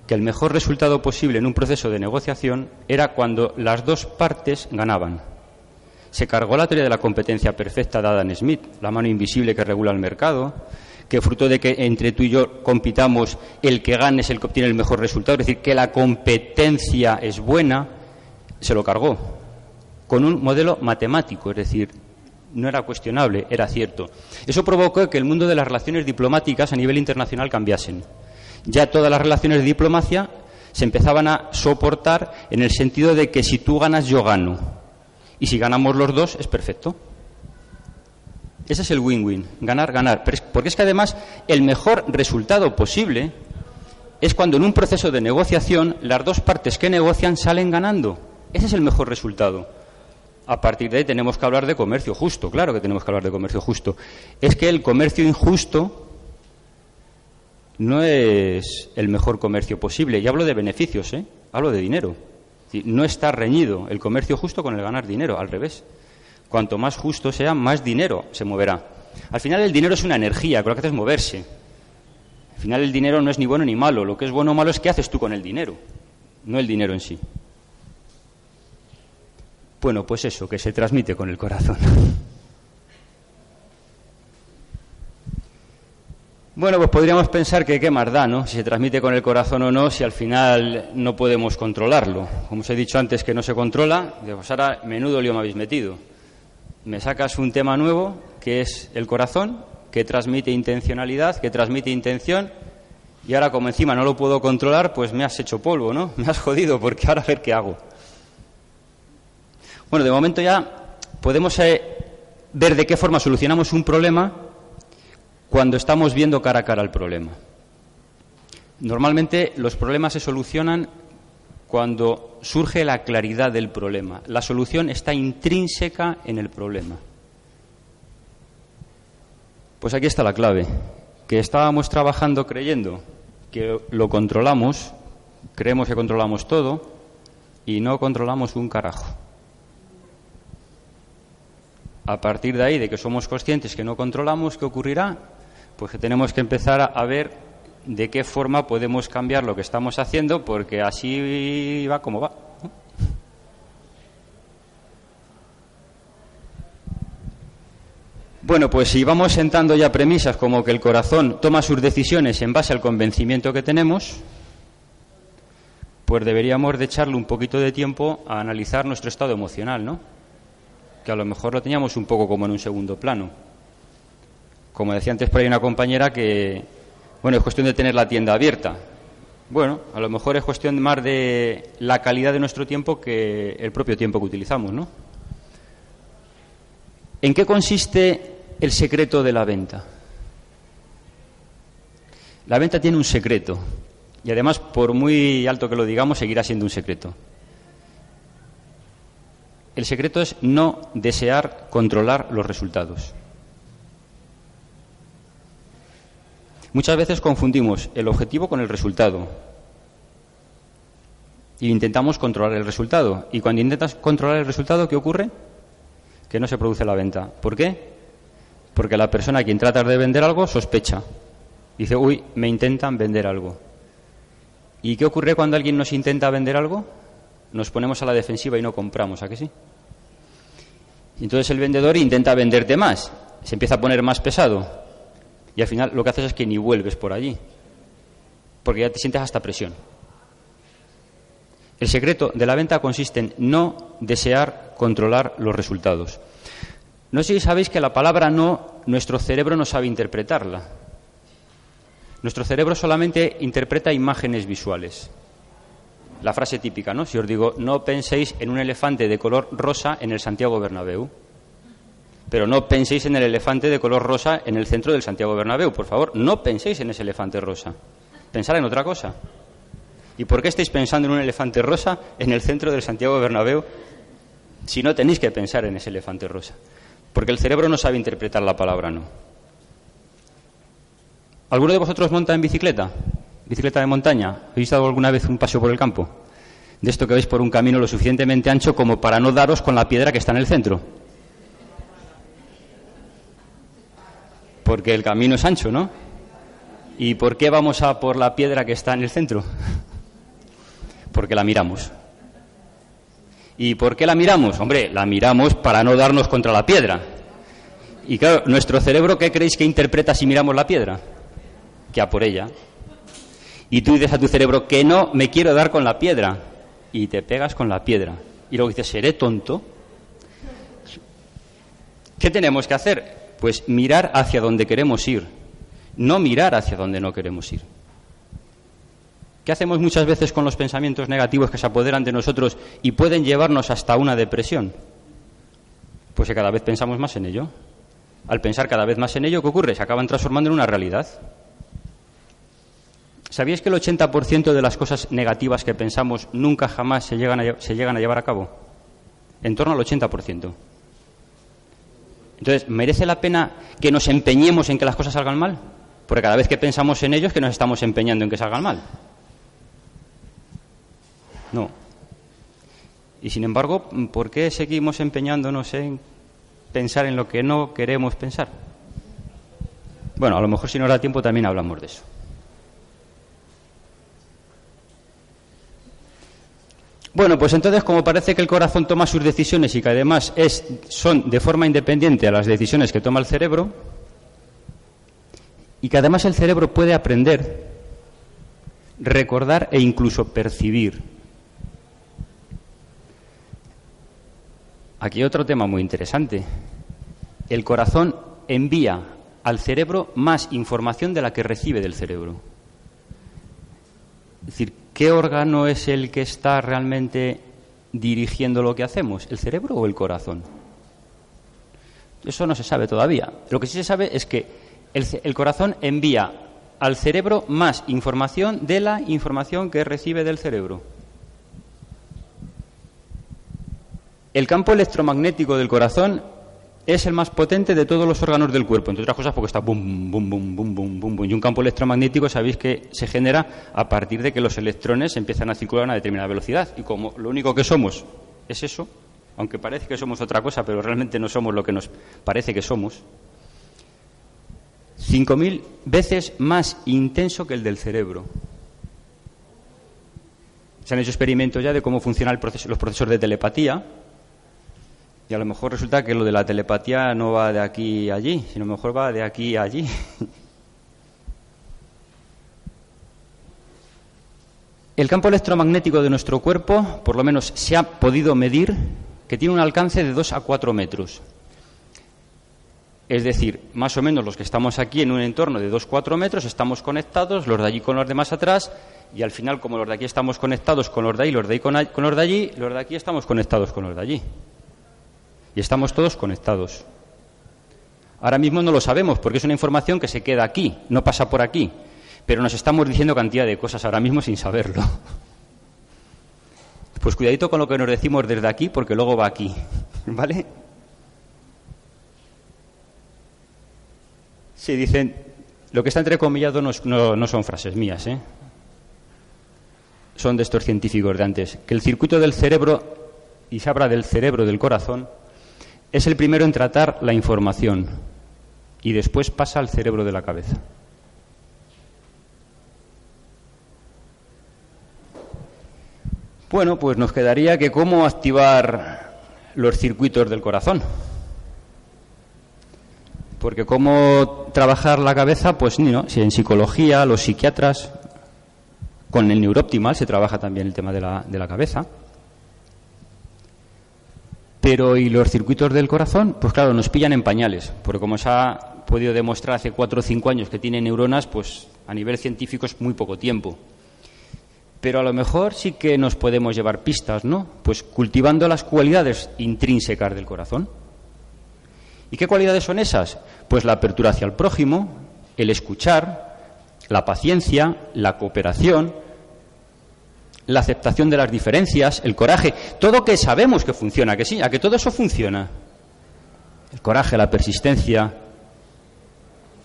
que el mejor resultado posible en un proceso de negociación era cuando las dos partes ganaban. Se cargó la teoría de la competencia perfecta de Adam Smith, la mano invisible que regula el mercado, que fruto de que entre tú y yo compitamos, el que gane es el que obtiene el mejor resultado, es decir, que la competencia es buena, se lo cargó con un modelo matemático, es decir, no era cuestionable, era cierto. Eso provocó que el mundo de las relaciones diplomáticas a nivel internacional cambiasen. Ya todas las relaciones de diplomacia se empezaban a soportar en el sentido de que si tú ganas, yo gano. Y si ganamos los dos, es perfecto. Ese es el win-win, ganar, ganar. Porque es que además el mejor resultado posible es cuando en un proceso de negociación las dos partes que negocian salen ganando. Ese es el mejor resultado. A partir de ahí tenemos que hablar de comercio justo, claro que tenemos que hablar de comercio justo. Es que el comercio injusto no es el mejor comercio posible. Y hablo de beneficios, ¿eh? hablo de dinero. No está reñido el comercio justo con el ganar dinero, al revés. Cuanto más justo sea, más dinero se moverá. Al final el dinero es una energía, que lo que hace es moverse. Al final el dinero no es ni bueno ni malo. Lo que es bueno o malo es qué haces tú con el dinero, no el dinero en sí. Bueno, pues eso, que se transmite con el corazón. Bueno, pues podríamos pensar que qué más da, ¿no? Si se transmite con el corazón o no, si al final no podemos controlarlo. Como os he dicho antes que no se controla, pues ahora menudo lío me habéis metido. Me sacas un tema nuevo, que es el corazón, que transmite intencionalidad, que transmite intención, y ahora como encima no lo puedo controlar, pues me has hecho polvo, ¿no? [laughs] Me has jodido, porque ahora a ver qué hago. Bueno, de momento ya podemos eh, ver de qué forma solucionamos un problema cuando estamos viendo cara a cara el problema. Normalmente los problemas se solucionan cuando surge la claridad del problema. La solución está intrínseca en el problema. Pues aquí está la clave, que estábamos trabajando creyendo que lo controlamos, creemos que controlamos todo y no controlamos un carajo. A partir de ahí, de que somos conscientes que no controlamos, ¿qué ocurrirá? Pues que tenemos que empezar a ver de qué forma podemos cambiar lo que estamos haciendo, porque así va como va. Bueno, pues si vamos sentando ya premisas como que el corazón toma sus decisiones en base al convencimiento que tenemos, pues deberíamos de echarle un poquito de tiempo a analizar nuestro estado emocional, ¿no? que a lo mejor lo teníamos un poco como en un segundo plano. Como decía antes por ahí una compañera que, bueno, es cuestión de tener la tienda abierta. Bueno, a lo mejor es cuestión más de la calidad de nuestro tiempo que el propio tiempo que utilizamos, ¿no? ¿En qué consiste el secreto de la venta? La venta tiene un secreto y además, por muy alto que lo digamos, seguirá siendo un secreto. El secreto es no desear controlar los resultados. Muchas veces confundimos el objetivo con el resultado. Y intentamos controlar el resultado. Y cuando intentas controlar el resultado, ¿qué ocurre? Que no se produce la venta. ¿Por qué? Porque la persona a quien tratas de vender algo sospecha. Dice, uy, me intentan vender algo. ¿Y qué ocurre cuando alguien nos intenta vender algo? nos ponemos a la defensiva y no compramos, ¿a qué sí? entonces el vendedor intenta venderte más, se empieza a poner más pesado y al final lo que haces es que ni vuelves por allí, porque ya te sientes hasta presión. El secreto de la venta consiste en no desear controlar los resultados. No sé si sabéis que la palabra no, nuestro cerebro no sabe interpretarla. Nuestro cerebro solamente interpreta imágenes visuales la frase típica, ¿no? Si os digo, no penséis en un elefante de color rosa en el Santiago Bernabéu, pero no penséis en el elefante de color rosa en el centro del Santiago Bernabéu, por favor, no penséis en ese elefante rosa. Pensad en otra cosa. ¿Y por qué estáis pensando en un elefante rosa en el centro del Santiago Bernabéu si no tenéis que pensar en ese elefante rosa? Porque el cerebro no sabe interpretar la palabra no. ¿Alguno de vosotros monta en bicicleta? bicicleta de montaña? ¿Habéis dado alguna vez un paseo por el campo? De esto que vais por un camino lo suficientemente ancho como para no daros con la piedra que está en el centro. Porque el camino es ancho, ¿no? ¿Y por qué vamos a por la piedra que está en el centro? [laughs] Porque la miramos. ¿Y por qué la miramos? Hombre, la miramos para no darnos contra la piedra. Y claro, nuestro cerebro, ¿qué creéis que interpreta si miramos la piedra? Que a por ella. Y tú dices a tu cerebro que no me quiero dar con la piedra. Y te pegas con la piedra. Y luego dices, ¿seré tonto? ¿Qué tenemos que hacer? Pues mirar hacia donde queremos ir, no mirar hacia donde no queremos ir. ¿Qué hacemos muchas veces con los pensamientos negativos que se apoderan de nosotros y pueden llevarnos hasta una depresión? Pues que cada vez pensamos más en ello. Al pensar cada vez más en ello, ¿qué ocurre? Se acaban transformando en una realidad. ¿Sabíais que el 80% de las cosas negativas que pensamos nunca jamás se llegan, se llegan a llevar a cabo? En torno al 80%. Entonces, ¿merece la pena que nos empeñemos en que las cosas salgan mal? Porque cada vez que pensamos en ellos, que nos estamos empeñando en que salgan mal. No. Y sin embargo, ¿por qué seguimos empeñándonos en pensar en lo que no queremos pensar? Bueno, a lo mejor si no da tiempo también hablamos de eso. Bueno, pues entonces, como parece que el corazón toma sus decisiones y que además es, son de forma independiente a las decisiones que toma el cerebro, y que además el cerebro puede aprender, recordar e incluso percibir. Aquí otro tema muy interesante. El corazón envía al cerebro más información de la que recibe del cerebro. Es decir, ¿qué órgano es el que está realmente dirigiendo lo que hacemos? ¿El cerebro o el corazón? Eso no se sabe todavía. Lo que sí se sabe es que el, corazón envía al cerebro más información de la información que recibe del cerebro. El campo electromagnético del corazón es el más potente de todos los órganos del cuerpo, entre otras cosas porque está bum, bum, bum, bum, bum, bum, bum. Y un campo electromagnético sabéis que se genera a partir de que los electrones empiezan a circular a una determinada velocidad. Y como lo único que somos es eso, aunque parece que somos otra cosa, pero realmente no somos lo que nos parece que somos, 5.000 veces más intenso que el del cerebro. Se han hecho experimentos ya de cómo funcionan los procesos de telepatía, y a lo mejor resulta que lo de la telepatía no va de aquí a allí, sino mejor va de aquí a allí. [laughs] El campo electromagnético de nuestro cuerpo, por lo menos se ha podido medir, que tiene un alcance de 2 a 4 metros. Es decir, más o menos los que estamos aquí en un entorno de 2-4 metros estamos conectados, los de allí con los demás atrás, y al final, como los de aquí estamos conectados con los de ahí, los de ahí con los de allí, los de aquí estamos conectados con los de allí. Y estamos todos conectados. Ahora mismo no lo sabemos porque es una información que se queda aquí, no pasa por aquí. Pero nos estamos diciendo cantidad de cosas ahora mismo sin saberlo. [laughs] Pues cuidadito con lo que nos decimos desde aquí porque luego va aquí. [laughs] ¿Vale? Sí, dicen, lo que está entrecomillado no, no, no son frases mías, ¿eh? son de estos científicos de antes, que el circuito del cerebro, y se habla del cerebro del corazón, es el primero en tratar la información y después pasa al cerebro de la cabeza. Bueno, pues nos quedaría que cómo activar los circuitos del corazón. Porque cómo trabajar la cabeza, pues no, si en psicología, los psiquiatras, con el neurooptimal se trabaja también el tema de la, de la cabeza. Pero ¿y los circuitos del corazón? Pues claro, nos pillan en pañales, porque como se ha podido demostrar hace cuatro o cinco años que tiene neuronas, pues a nivel científico es muy poco tiempo. Pero a lo mejor sí que nos podemos llevar pistas, ¿no? Pues cultivando las cualidades intrínsecas del corazón. ¿Y qué cualidades son esas? Pues la apertura hacia el prójimo, el escuchar, la paciencia, la cooperación, la aceptación de las diferencias, el coraje, todo que sabemos que funciona, que sí, a que todo eso funciona. El coraje, la persistencia,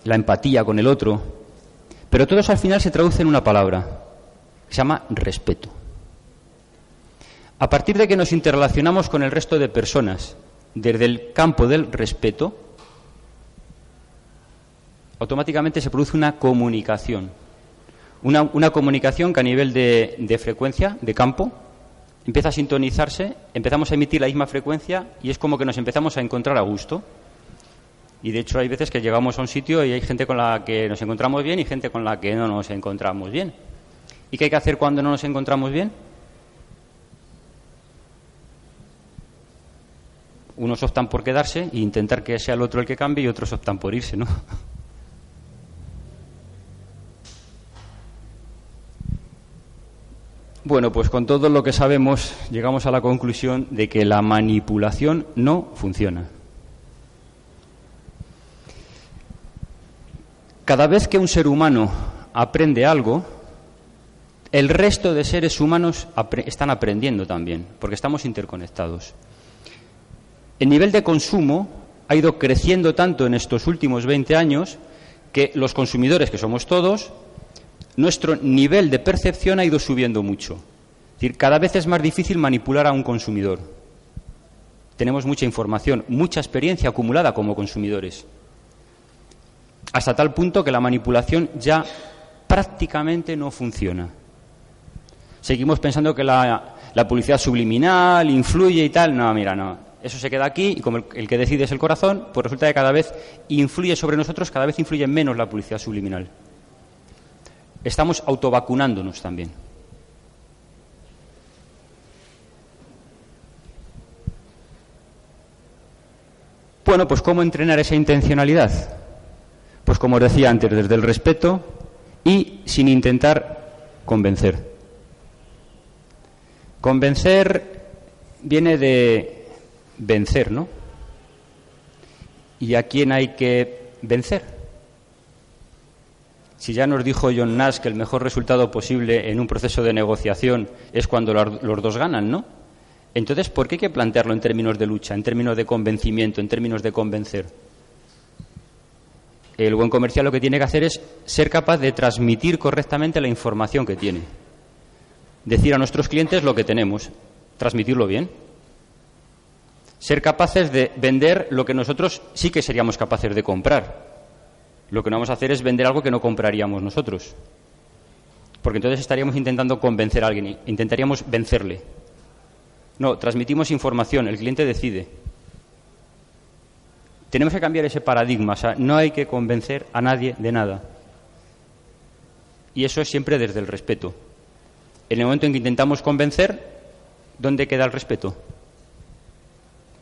la empatía con el otro. Pero todo eso al final se traduce en una palabra, que se llama respeto. A partir de que nos interrelacionamos con el resto de personas desde el campo del respeto, automáticamente se produce una comunicación Una, comunicación que a nivel de, de frecuencia, de campo, empieza a sintonizarse, empezamos a emitir la misma frecuencia y es como que nos empezamos a encontrar a gusto. Y de hecho hay veces que llegamos a un sitio y hay gente con la que nos encontramos bien y gente con la que no nos encontramos bien. ¿Y qué hay que hacer cuando no nos encontramos bien? Unos optan por quedarse e intentar que sea el otro el que cambie y otros optan por irse, ¿no? [laughs] Bueno, pues con todo lo que sabemos llegamos a la conclusión de que la manipulación no funciona. Cada vez que un ser humano aprende algo, el resto de seres humanos están aprendiendo también, porque estamos interconectados. El nivel de consumo ha ido creciendo tanto en estos últimos 20 años que los consumidores, que somos todos, nuestro nivel de percepción ha ido subiendo mucho. Es decir, cada vez es más difícil manipular a un consumidor. Tenemos mucha información, mucha experiencia acumulada como consumidores. Hasta tal punto que la manipulación ya prácticamente no funciona. Seguimos pensando que la, publicidad subliminal influye y tal. No, mira, no. Eso se queda aquí y como el, que decide es el corazón, pues resulta que cada vez influye sobre nosotros, cada vez influye menos la publicidad subliminal estamos autovacunándonos también. Bueno, pues ¿cómo entrenar esa intencionalidad? Pues como os decía antes, desde el respeto y sin intentar convencer. Convencer viene de vencer, ¿no? ¿Y a quién hay que vencer? Si ya nos dijo John Nash que el mejor resultado posible en un proceso de negociación es cuando los dos ganan, ¿no? Entonces, ¿por qué hay que plantearlo en términos de lucha, en términos de convencimiento, en términos de convencer? El buen comercial lo que tiene que hacer es ser capaz de transmitir correctamente la información que tiene. Decir a nuestros clientes lo que tenemos, transmitirlo bien. Ser capaces de vender lo que nosotros sí que seríamos capaces de comprar lo que no vamos a hacer es vender algo que no compraríamos nosotros. Porque entonces estaríamos intentando convencer a alguien, intentaríamos vencerle. No, transmitimos información, el cliente decide. Tenemos que cambiar ese paradigma, o sea, no hay que convencer a nadie de nada. Y eso es siempre desde el respeto. En el momento en que intentamos convencer, ¿dónde queda el respeto?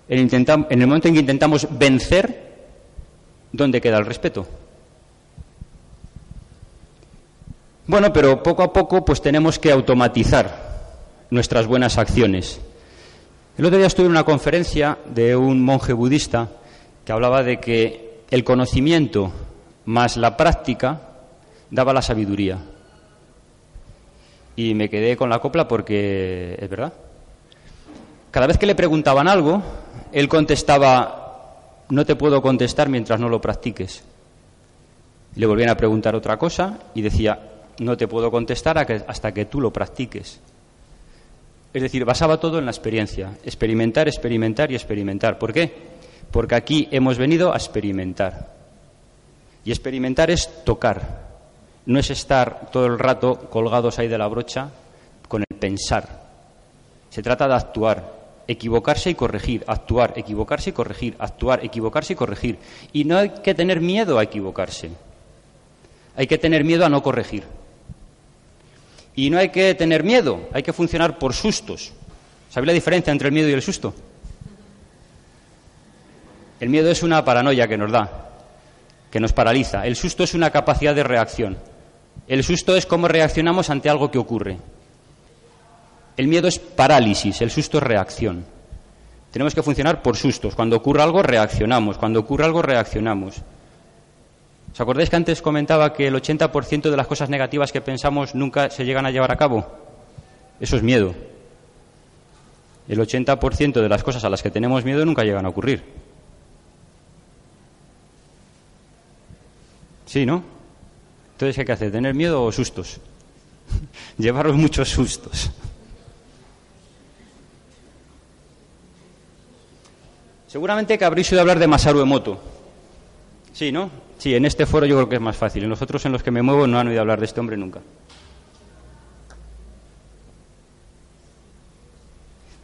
En, el momento en que intentamos vencer, ¿dónde queda el respeto? Bueno, pero poco a poco pues tenemos que automatizar nuestras buenas acciones. El otro día estuve en una conferencia de un monje budista que hablaba de que el conocimiento más la práctica daba la sabiduría. Y me quedé con la copla porque es verdad. Cada vez que le preguntaban algo, él contestaba, no te puedo contestar mientras no lo practiques. Le volvían a preguntar otra cosa y decía, no te puedo contestar hasta que tú lo practiques. Es decir, basaba todo en la experiencia. Experimentar, experimentar y experimentar. ¿Por qué? Porque aquí hemos venido a experimentar. Y experimentar es tocar. No es estar todo el rato colgados ahí de la brocha con el pensar. Se trata de actuar, equivocarse y corregir, actuar, equivocarse y corregir, actuar, equivocarse y corregir. Y no hay que tener miedo a equivocarse. Hay que tener miedo a no corregir. Y no hay que tener miedo, hay que funcionar por sustos. ¿Sabéis la diferencia entre el miedo y el susto? El miedo es una paranoia que nos da, que nos paraliza. El susto es una capacidad de reacción. El susto es cómo reaccionamos ante algo que ocurre. El miedo es parálisis, el susto es reacción. Tenemos que funcionar por sustos. Cuando ocurre algo, reaccionamos. Cuando ocurre algo, reaccionamos. ¿Os acordáis que antes comentaba que el 80% de las cosas negativas que pensamos nunca se llegan a llevar a cabo? Eso es miedo. El 80% de las cosas a las que tenemos miedo nunca llegan a ocurrir. Sí, ¿no? Entonces, ¿qué hay que hacer? ¿Tener miedo o sustos? [laughs] Llevaros muchos sustos. Seguramente que habréis oído hablar de Masaru Emoto. Sí, ¿no? Sí, en este foro yo creo que es más fácil. En los otros en los que me muevo no han oído hablar de este hombre nunca.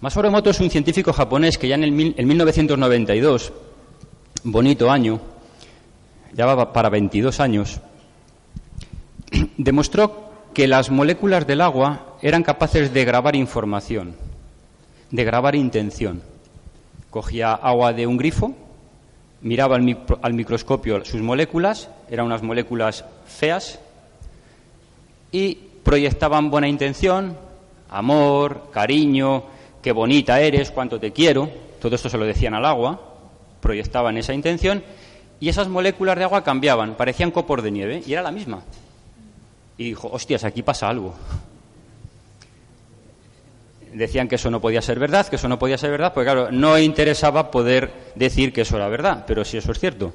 Masaru Emoto es un científico japonés que ya en el mil, en 1992, bonito año, ya va para 22 años, demostró que las moléculas del agua eran capaces de grabar información, de grabar intención. Cogía agua de un grifo, miraba al, microscopio sus moléculas, eran unas moléculas feas, y proyectaban buena intención, amor, cariño, qué bonita eres, cuánto te quiero, todo esto se lo decían al agua, proyectaban esa intención, y esas moléculas de agua cambiaban, parecían copos de nieve, y era la misma. Y dijo, hostias, aquí pasa algo. Decían que eso no podía ser verdad, que eso no podía ser verdad, porque claro, no interesaba poder decir que eso era verdad, pero sí eso es cierto.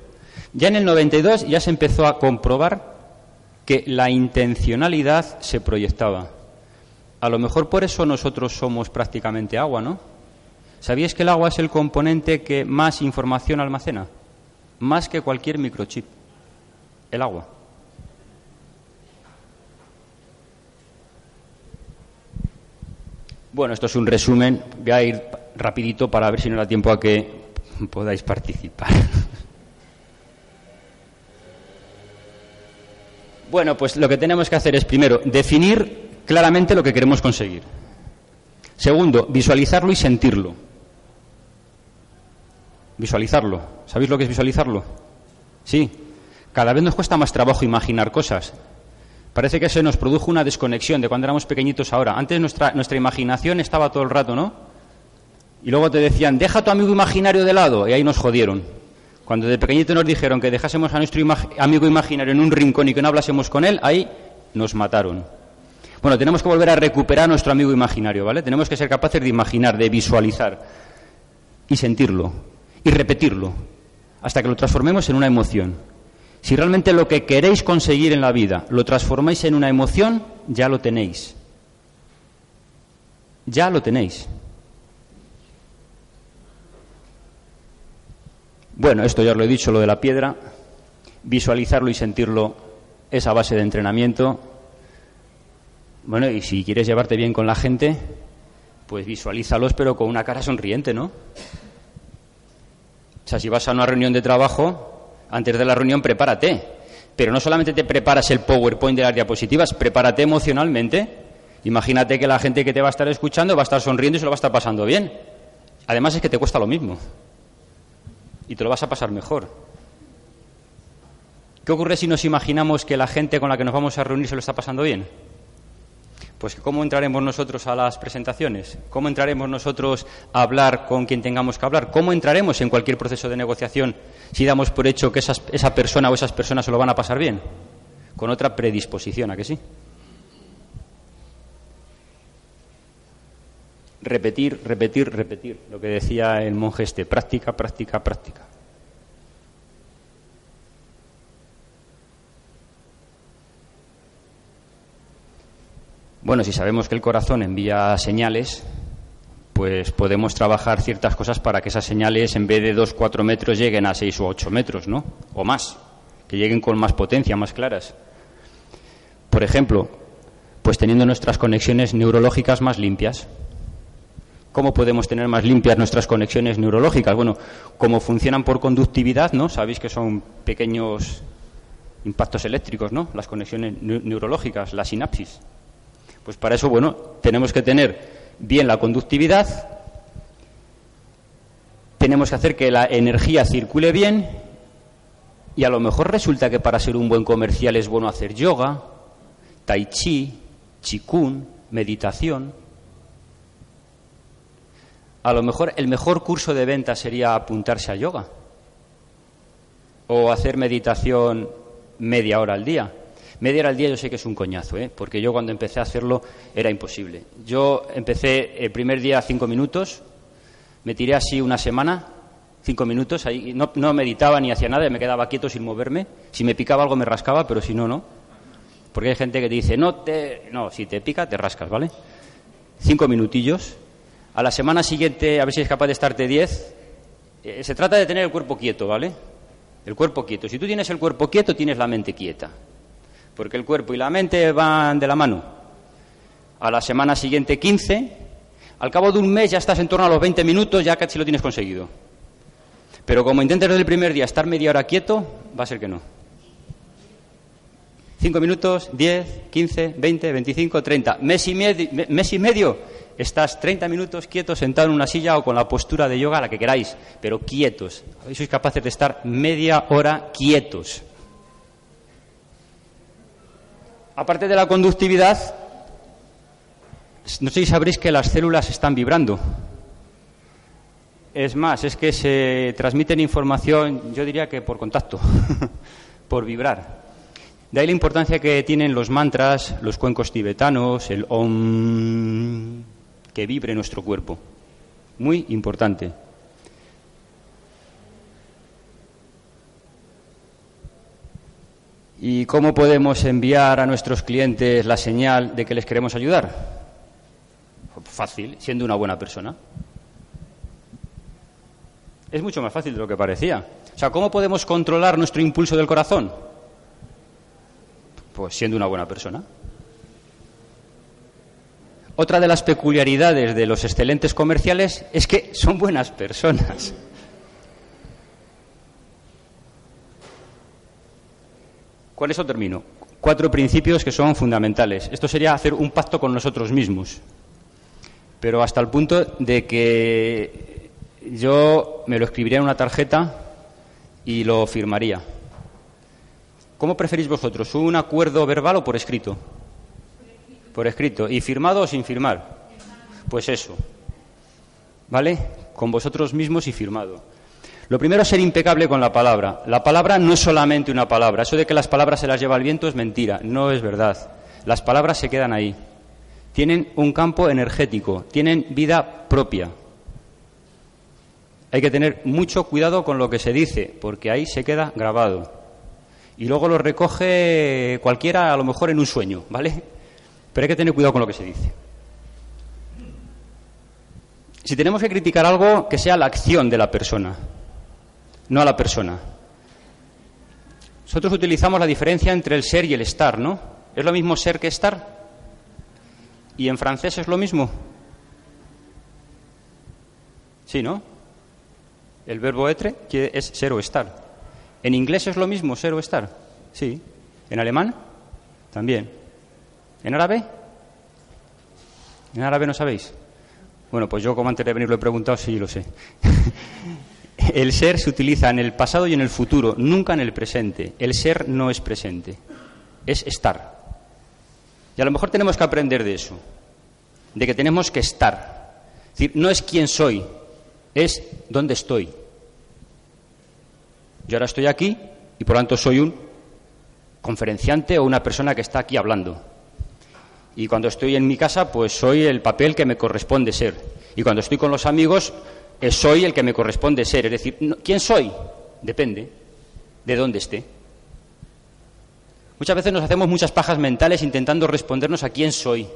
Ya en el 92 ya se empezó a comprobar que la intencionalidad se proyectaba. A lo mejor por eso nosotros somos prácticamente agua, ¿no? ¿Sabíais que el agua es el componente que más información almacena? Más que cualquier microchip. El agua. Bueno, esto es un resumen. Voy a ir rapidito para ver si no da tiempo a que podáis participar. [laughs] Bueno, pues lo que tenemos que hacer es, primero, definir claramente lo que queremos conseguir. Segundo, visualizarlo y sentirlo. Visualizarlo. ¿Sabéis lo que es visualizarlo? Sí. Cada vez nos cuesta más trabajo imaginar cosas. Parece que se nos produjo una desconexión de cuando éramos pequeñitos ahora. Antes nuestra, nuestra imaginación estaba todo el rato, ¿no? Y luego te decían, deja tu amigo imaginario de lado, y ahí nos jodieron. Cuando de pequeñito nos dijeron que dejásemos a nuestro amigo imaginario en un rincón y que no hablásemos con él, ahí nos mataron. Bueno, tenemos que volver a recuperar a nuestro amigo imaginario, ¿vale? Tenemos que ser capaces de imaginar, de visualizar y sentirlo y repetirlo hasta que lo transformemos en una emoción. Si realmente lo que queréis conseguir en la vida lo transformáis en una emoción, ya lo tenéis. Ya lo tenéis. Bueno, esto ya os lo he dicho, lo de la piedra. Visualizarlo y sentirlo es a base de entrenamiento. Bueno, y si quieres llevarte bien con la gente, pues visualízalos, pero con una cara sonriente, ¿no? O sea, si vas a una reunión de trabajo, antes de la reunión prepárate. Pero no solamente te preparas el PowerPoint de las diapositivas, prepárate emocionalmente. Imagínate que la gente que te va a estar escuchando va a estar sonriendo y se lo va a estar pasando bien. Además es que te cuesta lo mismo. Y te lo vas a pasar mejor. ¿Qué ocurre si nos imaginamos que la gente con la que nos vamos a reunir se lo está pasando bien? Pues ¿cómo entraremos nosotros a las presentaciones? ¿Cómo entraremos nosotros a hablar con quien tengamos que hablar? ¿Cómo entraremos en cualquier proceso de negociación si damos por hecho que esa persona o esas personas se lo van a pasar bien? Con otra predisposición, ¿a que sí? Repetir, repetir, repetir. Lo que decía el monje este, práctica, práctica, práctica. Bueno, si sabemos que el corazón envía señales, pues podemos trabajar ciertas cosas para que esas señales, en vez de 2, 4 metros, lleguen a 6 o 8 metros, ¿no? O más, que lleguen con más potencia, más claras. Por ejemplo, pues teniendo nuestras conexiones neurológicas más limpias. ¿Cómo podemos tener más limpias nuestras conexiones neurológicas? Bueno, como funcionan por conductividad, ¿no? Sabéis que son pequeños impactos eléctricos, ¿no? Las conexiones neurológicas, la sinapsis. Pues para eso, bueno, tenemos que tener bien la conductividad, tenemos que hacer que la energía circule bien y a lo mejor resulta que para ser un buen comercial es bueno hacer yoga, tai chi, chikun, meditación. A lo mejor el mejor curso de venta sería apuntarse a yoga o hacer meditación media hora al día. Media hora al día yo sé que es un coñazo, ¿eh? porque yo cuando empecé a hacerlo era imposible. Yo empecé el primer día cinco minutos, me tiré así una semana, cinco minutos, ahí no, meditaba ni hacía nada, me quedaba quieto sin moverme. Si me picaba algo me rascaba, pero si no, no. Porque hay gente que te dice, no, te... no, si te pica te rascas, ¿vale? Cinco minutillos. A la semana siguiente, a ver si es capaz de estarte diez. Eh, se trata de tener el cuerpo quieto, ¿vale? El cuerpo quieto. Si tú tienes el cuerpo quieto, tienes la mente quieta porque el cuerpo y la mente van de la mano. A la semana siguiente 15, Al cabo de un mes ya estás en torno a los 20 minutos, ya casi lo tienes conseguido. Pero como intentes desde el primer día estar media hora quieto, va a ser que no. Cinco minutos, diez, quince, veinte, veinticinco, treinta. Mes y, medio, estás treinta minutos quietos sentado en una silla o con la postura de yoga, la que queráis, pero quietos. Sois capaces de estar media hora quietos. Aparte de la conductividad, no sé si sabréis que las células están vibrando. Es más, es que se transmiten información, yo diría que por contacto, [laughs] por vibrar. De ahí la importancia que tienen los mantras, los cuencos tibetanos, el om, que vibre nuestro cuerpo. Muy importante. ¿Y cómo podemos enviar a nuestros clientes la señal de que les queremos ayudar? Fácil, siendo una buena persona. Es mucho más fácil de lo que parecía. O sea, ¿cómo podemos controlar nuestro impulso del corazón? Pues siendo una buena persona. Otra de las peculiaridades de los excelentes comerciales es que son buenas personas. Con eso termino. Cuatro principios que son fundamentales. Esto sería hacer un pacto con nosotros mismos, pero hasta el punto de que yo me lo escribiría en una tarjeta y lo firmaría. ¿Cómo preferís vosotros? ¿Un acuerdo verbal o por escrito? Por escrito. ¿Y firmado o sin firmar? Pues eso. ¿Vale? Con vosotros mismos y firmado. Lo primero es ser impecable con la palabra. La palabra no es solamente una palabra. Eso de que las palabras se las lleva el viento es mentira, no es verdad. Las palabras se quedan ahí. Tienen un campo energético, tienen vida propia. Hay que tener mucho cuidado con lo que se dice, porque ahí se queda grabado. Y luego lo recoge cualquiera, a lo mejor en un sueño, ¿vale? Pero hay que tener cuidado con lo que se dice. Si tenemos que criticar algo, que sea la acción de la persona no a la persona. Nosotros utilizamos la diferencia entre el ser y el estar, ¿no? ¿Es lo mismo ser que estar? ¿Y en francés es lo mismo? Sí, ¿no? El verbo etre es ser o estar. ¿En inglés es lo mismo ser o estar? Sí. ¿En alemán? También. ¿En árabe? ¿En árabe no sabéis? Bueno, pues yo como antes de venir lo he preguntado, sí lo sé. [laughs] El ser se utiliza en el pasado y en el futuro, nunca en el presente. El ser no es presente, es estar. Y a lo mejor tenemos que aprender de eso, de que tenemos que estar. Es decir, no es quién soy, es dónde estoy. Yo ahora estoy aquí y por lo tanto soy un conferenciante o una persona que está aquí hablando. Y cuando estoy en mi casa, pues soy el papel que me corresponde ser. Y cuando estoy con los amigos, soy el que me corresponde ser. Es decir, ¿quién soy? Depende de dónde esté. Muchas veces nos hacemos muchas pajas mentales intentando respondernos a quién soy.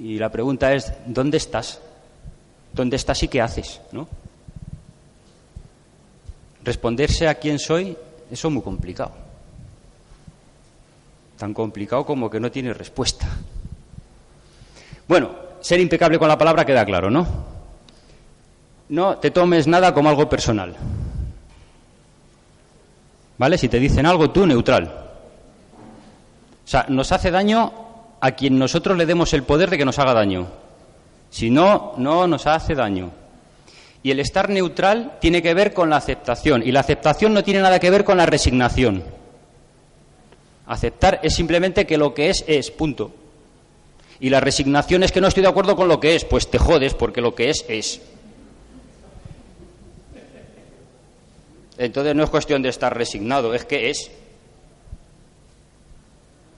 Y la pregunta es, ¿dónde estás? ¿Dónde estás y qué haces? ¿no? Responderse a quién soy, eso es muy complicado. Tan complicado como que no tiene respuesta. Bueno, ser impecable con la palabra queda claro, ¿no? No te tomes nada como algo personal. ¿Vale? Si te dicen algo, tú neutral. O sea, nos hace daño a quien nosotros le demos el poder de que nos haga daño. Si no, no nos hace daño. Y el estar neutral tiene que ver con la aceptación. Y la aceptación no tiene nada que ver con la resignación. Aceptar es simplemente que lo que es es, punto. Y la resignación es que no estoy de acuerdo con lo que es, pues te jodes porque lo que es es. Entonces no es cuestión de estar resignado, es que es.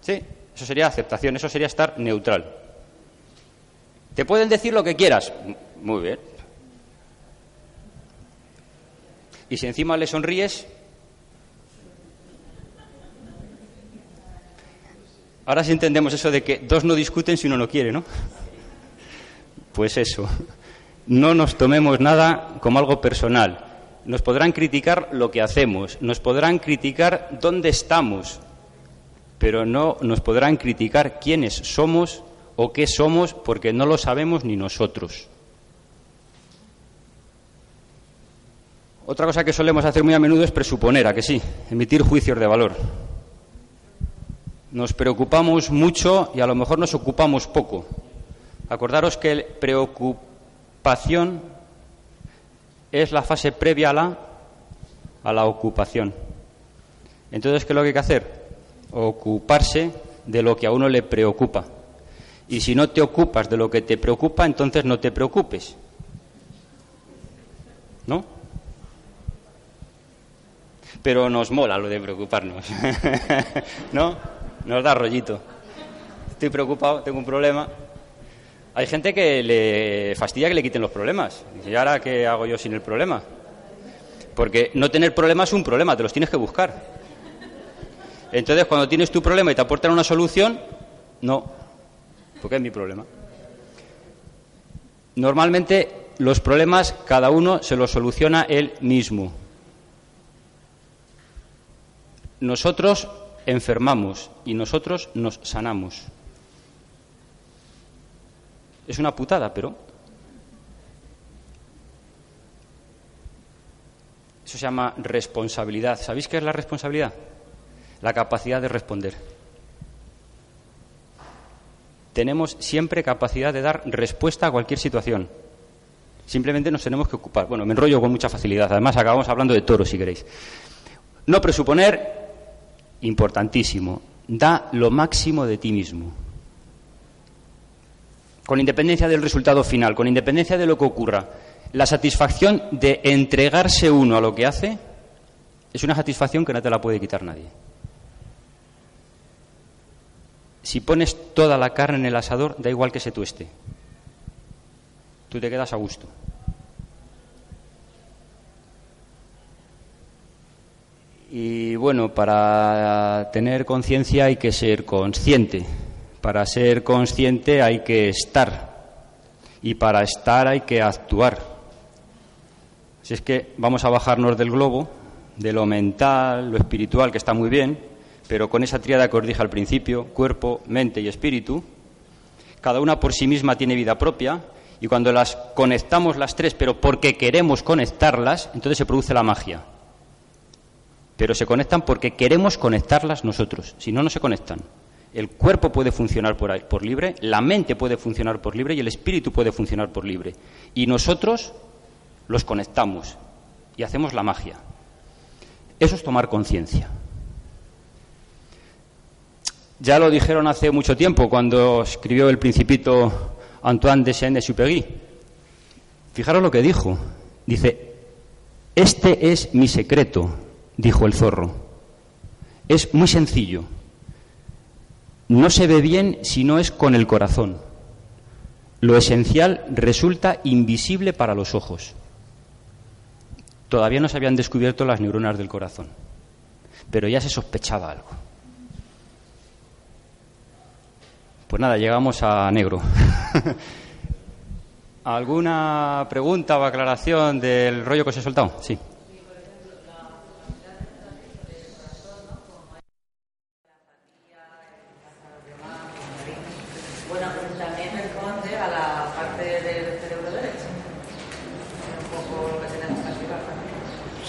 Sí, eso sería aceptación, eso sería estar neutral. Te pueden decir lo que quieras. Muy bien. Y si encima le sonríes, Ahora sí entendemos eso de que dos no discuten si uno no quiere, ¿no? Pues eso. No nos tomemos nada como algo personal. Nos podrán criticar lo que hacemos, nos podrán criticar dónde estamos, pero no nos podrán criticar quiénes somos o qué somos porque no lo sabemos ni nosotros. Otra cosa que solemos hacer muy a menudo es presuponer, a que sí, emitir juicios de valor. Nos preocupamos mucho y a lo mejor nos ocupamos poco. Acordaros que preocupación es la fase previa a la, a la ocupación. Entonces, ¿qué es lo que hay que hacer? Ocuparse de lo que a uno le preocupa. Y si no te ocupas de lo que te preocupa, entonces no te preocupes. ¿No? Pero nos mola lo de preocuparnos. [laughs] ¿No? Nos da rollito. Estoy preocupado, tengo un problema. Hay gente que le fastidia que le quiten los problemas. ¿y ahora qué hago yo sin el problema? Porque no tener problemas es un problema, te los tienes que buscar. Entonces, cuando tienes tu problema y te aportan una solución, no, porque es mi problema. Normalmente los problemas cada uno se los soluciona él mismo. Nosotros enfermamos y nosotros nos sanamos. Es una putada, pero eso se llama responsabilidad. ¿Sabéis qué es la responsabilidad? La capacidad de responder. Tenemos siempre capacidad de dar respuesta a cualquier situación. Simplemente nos tenemos que ocupar. Bueno, me enrollo con mucha facilidad. Además, acabamos hablando de toros, si queréis. No presuponer importantísimo, da lo máximo de ti mismo. Con independencia del resultado final, con independencia de lo que ocurra, la satisfacción de entregarse uno a lo que hace es una satisfacción que no te la puede quitar nadie. Si pones toda la carne en el asador, da igual que se tueste. Tú te quedas a gusto. Y bueno, para tener conciencia hay que ser consciente. Para ser consciente hay que estar. Y para estar hay que actuar. Si es que vamos a bajarnos del globo, de lo mental, lo espiritual, que está muy bien, pero con esa tríada que os dije al principio, cuerpo, mente y espíritu, cada una por sí misma tiene vida propia, y cuando las conectamos las tres, pero porque queremos conectarlas, entonces se produce la magia pero se conectan porque queremos conectarlas nosotros, si no, no se conectan. El cuerpo puede funcionar por, por, libre, la mente puede funcionar por libre y el espíritu puede funcionar por libre. Y nosotros los conectamos y hacemos la magia. Eso es tomar conciencia. Ya lo dijeron hace mucho tiempo cuando escribió el principito Antoine de Saint-Exupéry. Fijaros lo que dijo. Dice, este es mi secreto, dijo el zorro. Es muy sencillo. No se ve bien si no es con el corazón. Lo esencial resulta invisible para los ojos. Todavía no se habían descubierto las neuronas del corazón, pero ya se sospechaba algo. Pues nada, llegamos a negro. [laughs] ¿Alguna pregunta o aclaración del rollo que os he soltado? Sí.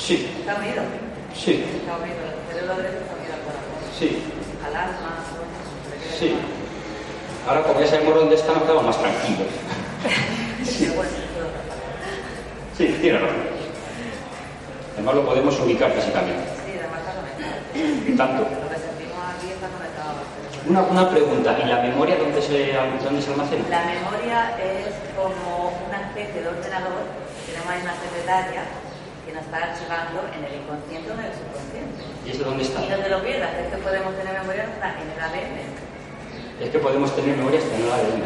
¿Está unido? Sí. Está unido. El cerebro derecho está unido al corazón. Sí. Al alma. Sí. Ahora, como ya sabemos dónde está, nos quedamos más tranquilos. sí. Sí, tiene razón. Además, lo podemos ubicar también. Sí, además está conectado. ¿Y tanto? Lo que sentimos aquí está conectado. Una, una pregunta. ¿Y la memoria dónde se, dónde se almacena? La memoria es como una especie de ordenador. Tenemos ahí una secretaria que nos está archivando en el inconsciente o en el subconsciente. ¿Y eso dónde está? Y no te lo pierdas, es que podemos tener memoria hasta en el ADN. Es que podemos tener memoria hasta en el ADN.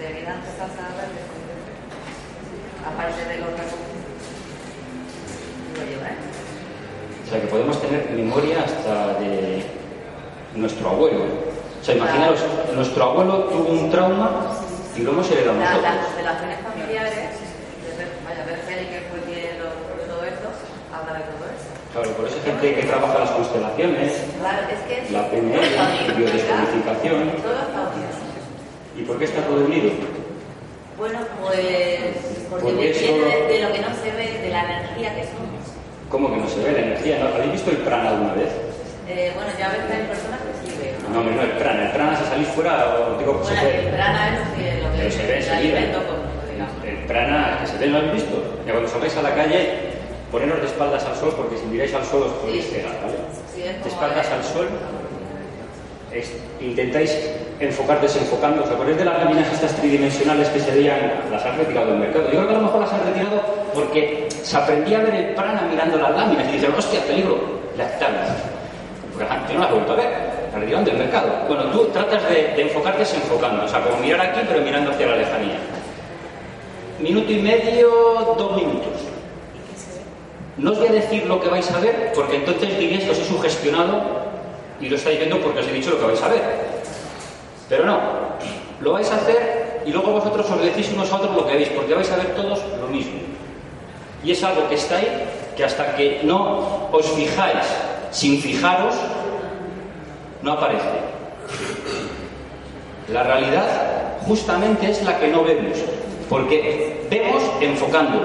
De vida pasada, aparte de los recursos. Digo yo, ¿eh? O sea, que podemos tener memoria hasta de nuestro abuelo. O sea, imaginaros, nuestro abuelo tuvo un trauma y lo hemos heredado nosotros. Las relaciones familiares, de ver- vaya, ver Félix que fue quien lo- todo esto, habla de todo eso. Claro, por eso hay gente que trabaja las constelaciones, la PNL, biodescodificación. ¿Y por qué está todo unido? Bueno, pues porque Porque viene solo- de, lo que no se ve, de la energía que somos. ¿Cómo que no se ve la energía? ¿No? ¿Habéis visto el prana alguna vez? Eh, bueno, ya ves que hay personas que sí ven. No, hombre, no, el prana. El prana, si salís fuera, os digo que se Bueno, el ve. prana es que lo que Pero se ve el enseguida. El prana, que se ve, ¿no lo habéis visto? Ya cuando salgáis a la calle, poneros de espaldas al sol, porque si miráis al sol os podéis cegar, ¿vale? De espaldas al sol, es- intentáis enfocar desenfocando. ¿Os acordáis de las láminas estas tridimensionales que se veían? Las han retirado del mercado. Yo creo que a lo mejor las han retirado porque se aprendía a ver el prana mirando las láminas y dijeron, hostia, peligro, las quitaron. Porque la gente no las ha vuelto a ver, las retiraron del mercado. Bueno, tú tratas de, de enfocar desenfocando, o sea, como mirar aquí pero mirando hacia la lejanía. Minuto y medio, dos minutos. No os voy a decir lo que vais a ver, porque entonces diréis que os he sugestionado y lo estáis viendo porque os he dicho lo que vais a ver. Pero no, lo vais a hacer y luego vosotros os decís unos a lo que veis, porque vais a ver todos lo mismo. Y es algo que está ahí, que hasta que no os fijáis sin fijaros, no aparece. La realidad justamente es la que no vemos, porque vemos enfocando.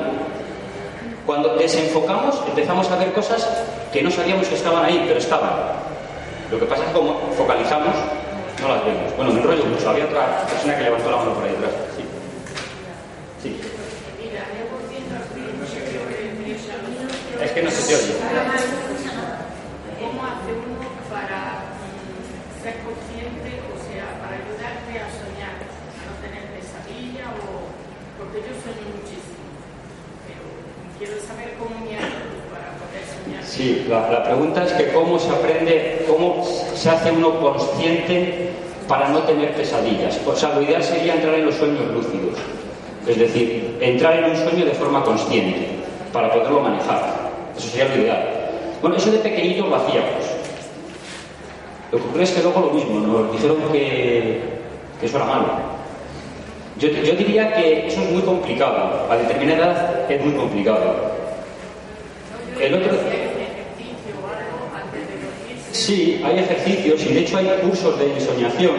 Cuando desenfocamos empezamos a ver cosas que no sabíamos que estaban ahí, pero estaban. Lo que pasa es que como focalizamos, no las vemos. Bueno, me enrollo mucho. Había otra persona que levantó la mano por ahí atrás. Sí. Sí. Es que no se te oye. ¿Cómo hace uno para mm, ser consciente, o sea, para ayudarte a soñar, a no tener pesadilla o porque yo sueño muchísimo, pero quiero saber cómo me para poder soñar. Sí, la, la pregunta es que cómo se aprende, cómo se hace uno consciente para no tener pesadillas. O sea, lo ideal sería entrar en los sueños lúcidos. Es decir, entrar en un sueño de forma consciente para poderlo manejar. Eso sería lo ideal. Bueno, eso de pequeñito lo hacíamos. Lo que ocurre es que luego lo mismo, nos dijeron que, que eso era malo. Yo, diría que eso es muy complicado. A determinada edad es muy complicado. El otro... Sí, hay ejercicios y de hecho hay cursos de ensoñación.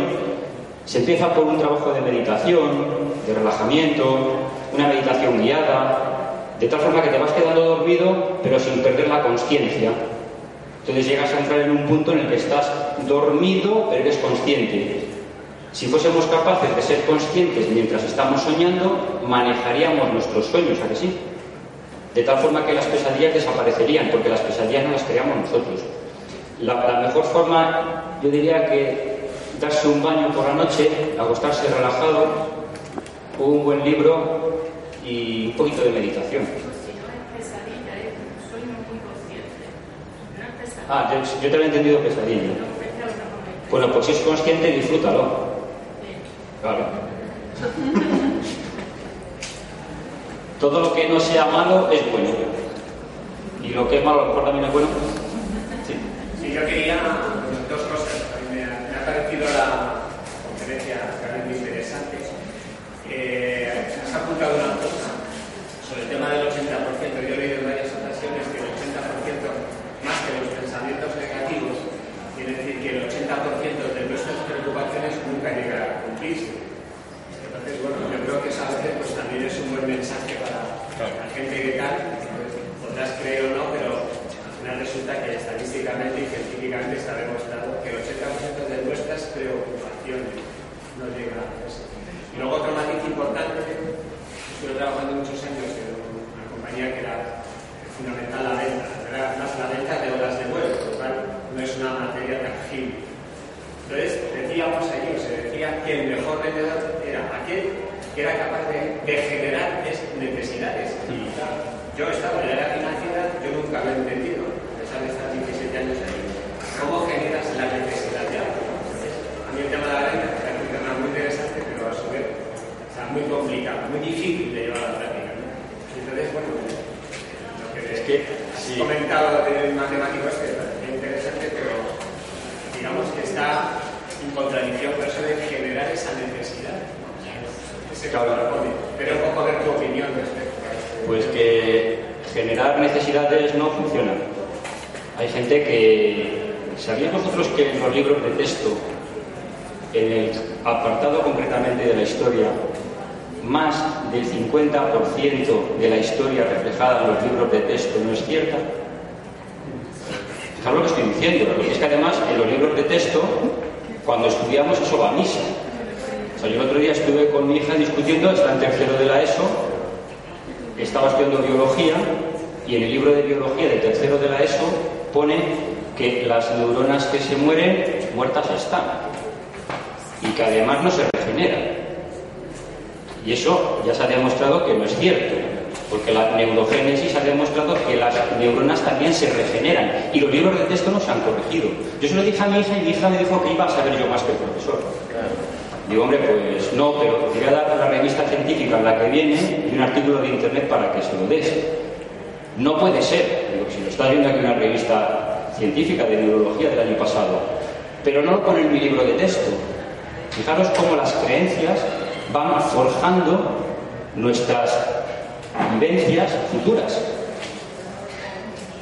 Se empieza por un trabajo de meditación, de relajamiento, una meditación guiada, de tal forma que te vas quedando dormido pero sin perder la conciencia. Entonces llegas a entrar en un punto en el que estás dormido pero eres consciente. Si fuésemos capaces de ser conscientes mientras estamos soñando, manejaríamos nuestros sueños, ¿a que sí? De tal forma que las pesadillas desaparecerían, porque las pesadillas no las creamos nosotros. La, la mejor forma, yo diría que darse un baño por la noche, acostarse relajado, un buen libro y un poquito de meditación. Ah, yo, yo te había entendido pesadilla. Bueno, pues si es consciente, disfrútalo. Claro. Todo lo que no sea malo es bueno. Y lo que es malo a lo mejor también es bueno. Sí. Sí, yo quería dos cosas. Me ha, me ha parecido la conferencia realmente interesante. Eh, has apuntado una cosa sobre el tema del 80%. Yo he leído en varias ocasiones que el 80% más que los pensamientos negativos quiere decir que el 80% de nuestras preocupaciones nunca llegará a cumplirse. Entonces, bueno, yo creo que eso a veces pues, también es un buen mensaje para la gente que tal, pues, podrás creer o no, pero al final resulta que estadísticamente y científicamente está demostrado que el 80% de nuestras preocupaciones no llegan a eso. Y luego otro matiz importante, estuve trabajando muchos años en una compañía que era fundamental la venta, era más la venta de horas de vuelo, por lo cual no es una materia tangible. Entonces, decíamos allí, o se decía que el mejor vendedor era aquel que era capaz de, de generar es- necesidades. Y claro, yo estaba en el área financiera, yo nunca lo he entendido, a pesar de estar 17 años ahí. ¿Cómo generas la necesidad de algo? Entonces, a mí el tema de la venta me parece un tema muy interesante, pero a su vez, o sea, muy complicado, muy difícil de llevar a la práctica. ¿no? Entonces, bueno, lo que, Es que, has sí. comentado del matemático este, me parece interesante, pero digamos que está en contradicción con eso de generar esa necesidad. Pero un poco ver tu opinión respecto. Pues que generar necesidades no funciona. Hay gente que... ¿Sabíais vosotros que en los libros de texto, en el apartado concretamente de la historia, más del 50% de la historia reflejada en los libros de texto no es cierta? Fijaros lo que estoy diciendo, porque es que además en los libros de texto, cuando estudiamos eso va a misa. Yo el otro día estuve con mi hija discutiendo, está en tercero de la ESO, estaba estudiando biología y en el libro de biología del tercero de la ESO pone que las neuronas que se mueren muertas están y que además no se regeneran. Y eso ya se ha demostrado que no es cierto, porque la neurogénesis ha demostrado que las neuronas también se regeneran y los libros de texto no se han corregido. Yo se lo dije a mi hija y mi hija me dijo que iba a saber yo más que el profesor. Digo, hombre, pues no, pero te voy a dar la revista científica en la que viene y un artículo de internet para que se lo des. No puede ser. Digo, si lo estás viendo aquí una revista científica de neurología del año pasado, pero no lo pone en mi libro de texto. Fijaros cómo las creencias van forjando nuestras vivencias futuras.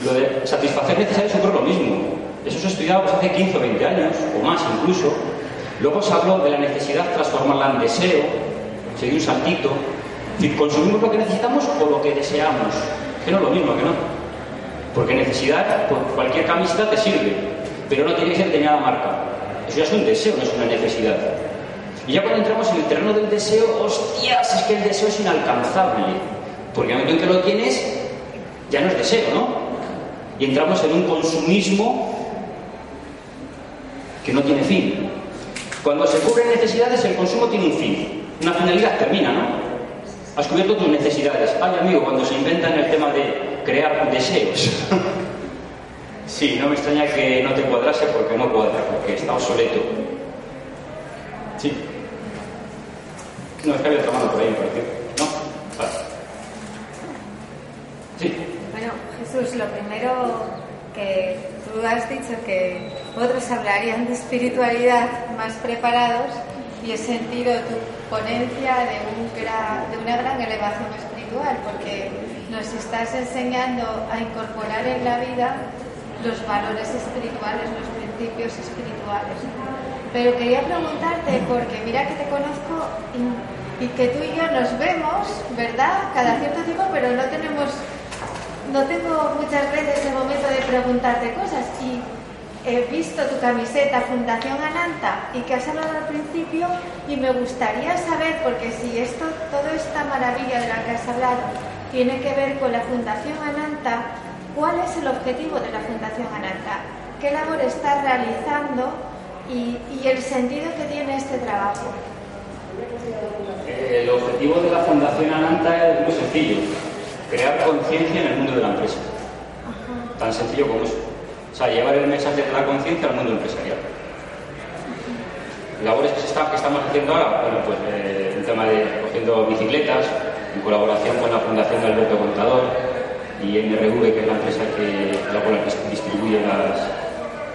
Lo de satisfacer necesidades es lo mismo. Eso se ha estudiado pues, hace 15 o 20 años, o más incluso, Luego se habló de la necesidad de transformarla en deseo, se un saltito. Decir, consumimos lo que necesitamos o lo que deseamos. Que no es lo mismo, que no. Porque necesidad, pues, cualquier camiseta te sirve, pero no tiene que ser determinada marca. Eso ya es un deseo, no es una necesidad. Y ya cuando entramos en el terreno del deseo, hostias, es que el deseo es inalcanzable. Porque el momento en que lo tienes, ya no es deseo, ¿no? Y entramos en un consumismo que no tiene fin. Cuando se cubren necesidades, el consumo tiene un fin. Una finalidad termina, ¿no? Has cubierto tus necesidades. Ay, amigo, cuando se inventan el tema de crear deseos. [laughs] sí, no me extraña que no te cuadrase porque no cuadra, porque está obsoleto. Sí. No, es que había tomado por ahí. ¿No? Vale. Sí. Bueno, Jesús, lo primero que tú has dicho que otros hablarían de espiritualidad más preparados y he sentido tu ponencia de, de una gran elevación espiritual porque nos estás enseñando a incorporar en la vida los valores espirituales, los principios espirituales. Pero quería preguntarte, porque mira que te conozco y, y que tú y yo nos vemos, ¿verdad? Cada cierto tiempo, pero no tenemos no tengo muchas veces el momento de preguntarte cosas y he visto tu camiseta Fundación Ananta y que has hablado al principio y me gustaría saber, porque si esto, toda esta maravilla de la que has hablado tiene que ver con la Fundación Ananta, ¿cuál es el objetivo de la Fundación Ananta? ¿Qué labor estás realizando y, y el sentido que tiene este trabajo? El objetivo de la Fundación Ananta es muy sencillo crear conciencia en el mundo de la empresa. Tan sencillo como eso. O sea, llevar el mensaje de la conciencia al mundo empresarial. Labores que, se está, que estamos haciendo ahora, bueno, pues eh, el tema de cogiendo bicicletas, en colaboración con la Fundación de Alberto Contador y MRV, que es la empresa que, la cual distribuye las,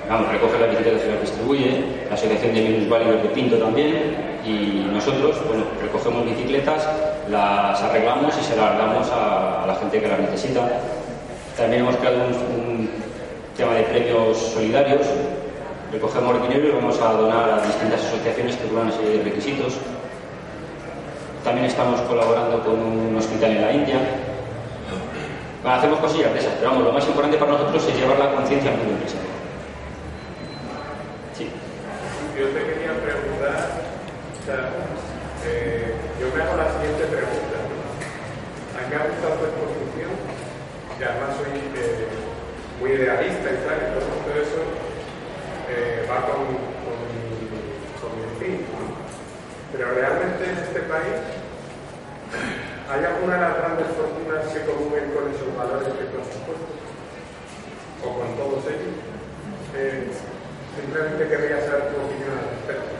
vamos, recoge las bicicletas y las distribuye, la Asociación de Minusválidos de Pinto también, y nosotros, bueno, recogemos bicicletas, las arreglamos y se las damos a, la gente que las necesita. También hemos creado un, tema de premios solidarios, recogemos dinero y vamos a donar a distintas asociaciones que cumplan una serie de requisitos. También estamos colaborando con un hospital en la India. Bueno, hacemos cosillas de esas, pero vamos, lo más importante para nosotros es llevar la conciencia al mundo empresarial. Sí. Yo te quería preguntar eh, yo me hago la siguiente pregunta. A mí me ha gustado tu exposición, y además soy eh, muy idealista y tal, y todo eso eh, va con, con, con mi fin. Pero realmente en este país hay alguna de las grandes fortunas que comungen con esos valores que has supuesto, o con todos ellos. Simplemente querría saber tu opinión al respecto.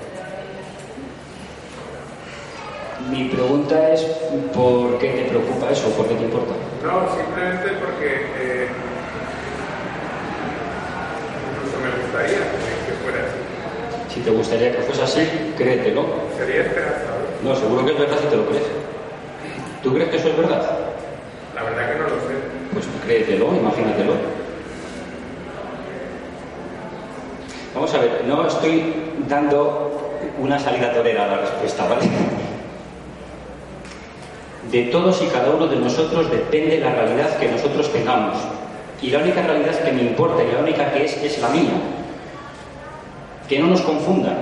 Mi pregunta es, ¿por qué te preocupa eso? ¿Por qué te importa? No, simplemente porque eh, incluso me gustaría que fuera así. Si te gustaría que fuese así, créetelo. Sería esperanzador. No, seguro que es verdad si te lo crees. ¿Tú crees que eso es verdad? La verdad que no lo sé. Pues créetelo, imagínatelo. Vamos a ver, no estoy dando una salida torera a la respuesta, ¿vale? De todos y cada uno de nosotros depende la realidad que nosotros tengamos. Y la única realidad que me importa y la única que es es la mía. Que no nos confundan.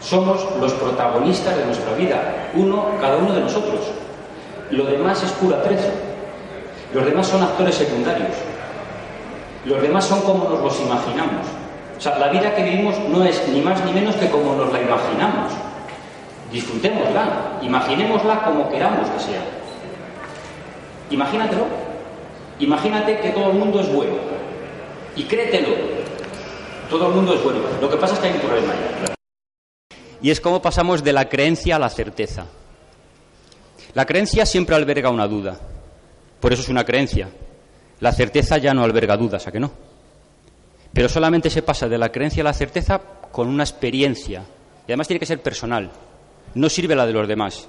Somos los protagonistas de nuestra vida, uno, cada uno de nosotros. Lo demás es pura trecha. Los demás son actores secundarios. Los demás son como nos los imaginamos. O sea, la vida que vivimos no es ni más ni menos que como nos la imaginamos. Disfrutémosla, imaginémosla como queramos que sea. Imagínatelo. Imagínate que todo el mundo es bueno. Y créetelo. Todo el mundo es bueno. Lo que pasa es que hay un problema ahí. Y es como pasamos de la creencia a la certeza. La creencia siempre alberga una duda. Por eso es una creencia. La certeza ya no alberga dudas, ¿a que no? Pero solamente se pasa de la creencia a la certeza con una experiencia. Y además tiene que ser personal. No sirve la de los demás.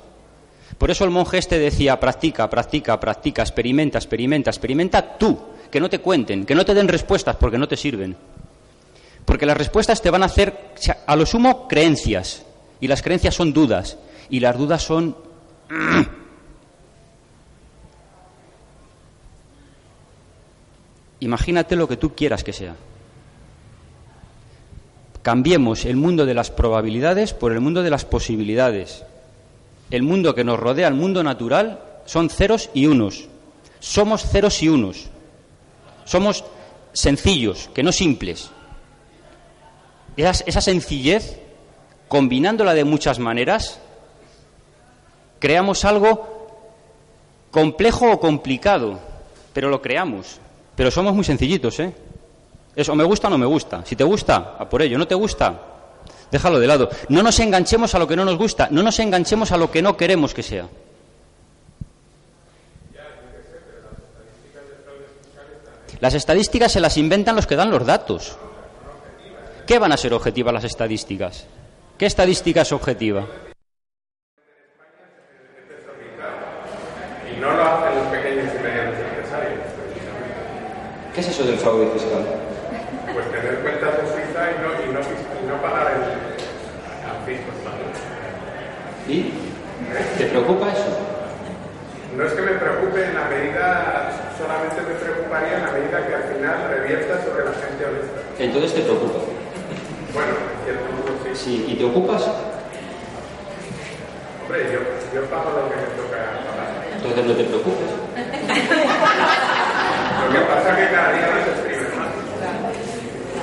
Por eso el monje este decía, practica, practica, practica, experimenta, experimenta, experimenta tú, que no te cuenten, que no te den respuestas porque no te sirven. Porque las respuestas te van a hacer, a lo sumo, creencias. Y las creencias son dudas. Y las dudas son... [clears throat] Imagínate lo que tú quieras que sea. Cambiemos el mundo de las probabilidades por el mundo de las posibilidades. El mundo que nos rodea, el mundo natural, son ceros y unos. Somos ceros y unos. Somos sencillos, que no simples. Esa, sencillez, combinándola de muchas maneras, creamos algo complejo o complicado, pero lo creamos. Pero somos muy sencillitos, ¿eh? Eso me gusta o no me gusta. Si te gusta, a por ello. No te gusta, déjalo de lado. No nos enganchemos a lo que no nos gusta, no nos enganchemos a lo que no queremos que sea. Las estadísticas se las inventan los que dan los datos. ¿Qué van a ser objetivas las estadísticas? ¿Qué estadística es objetiva? ¿Qué es eso del fraude fiscal? Pues tener cuentas en Suiza y no, y no, y no pagar el, al fisco español. ¿Y? ¿Te preocupa eso? No es que me preocupe en la medida, solamente me preocuparía en la medida que al final revierta sobre la gente honesta. Entonces te preocupa. Bueno, en cierto modo sí. Sí, ¿y te ocupas? Hombre, yo, yo pago lo que me toca pagar. Entonces no te preocupes. Lo que pasa es que cada día nos exprime más.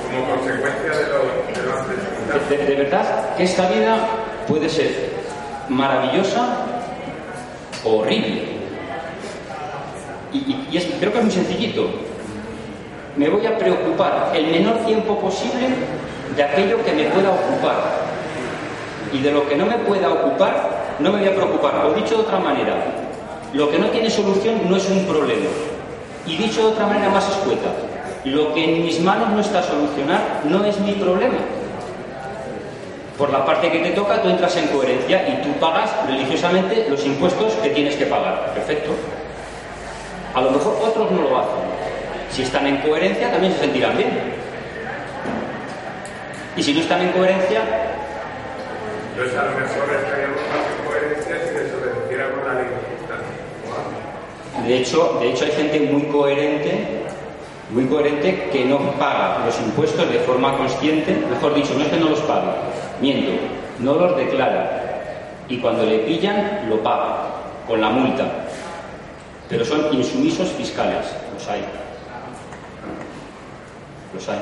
Como consecuencia de lo, de lo antes de verdad que esta vida puede ser maravillosa o horrible. Y, es- creo que es muy sencillito. Me voy a preocupar el menor tiempo posible de aquello que me pueda ocupar. Y de lo que no me pueda ocupar, no me voy a preocupar. O dicho de otra manera, lo que no tiene solución no es un problema. Y dicho de otra manera más escueta, lo que en mis manos no está a solucionar no es mi problema. Por la parte que te toca, tú entras en coherencia y tú pagas religiosamente los impuestos que tienes que pagar. Perfecto. A lo mejor otros no lo hacen. Si están en coherencia, también se sentirán bien. Y si no están en coherencia, Entonces a lo mejor estaríamos más en coherencia si desobedeciéramos la ley de hecho, de hecho hay gente muy coherente, muy coherente que no paga los impuestos de forma consciente, mejor dicho, no es que no los pague, miento, no los declara. Y cuando le pillan, lo paga, con la multa. Pero son insumisos fiscales, los hay. Los hay.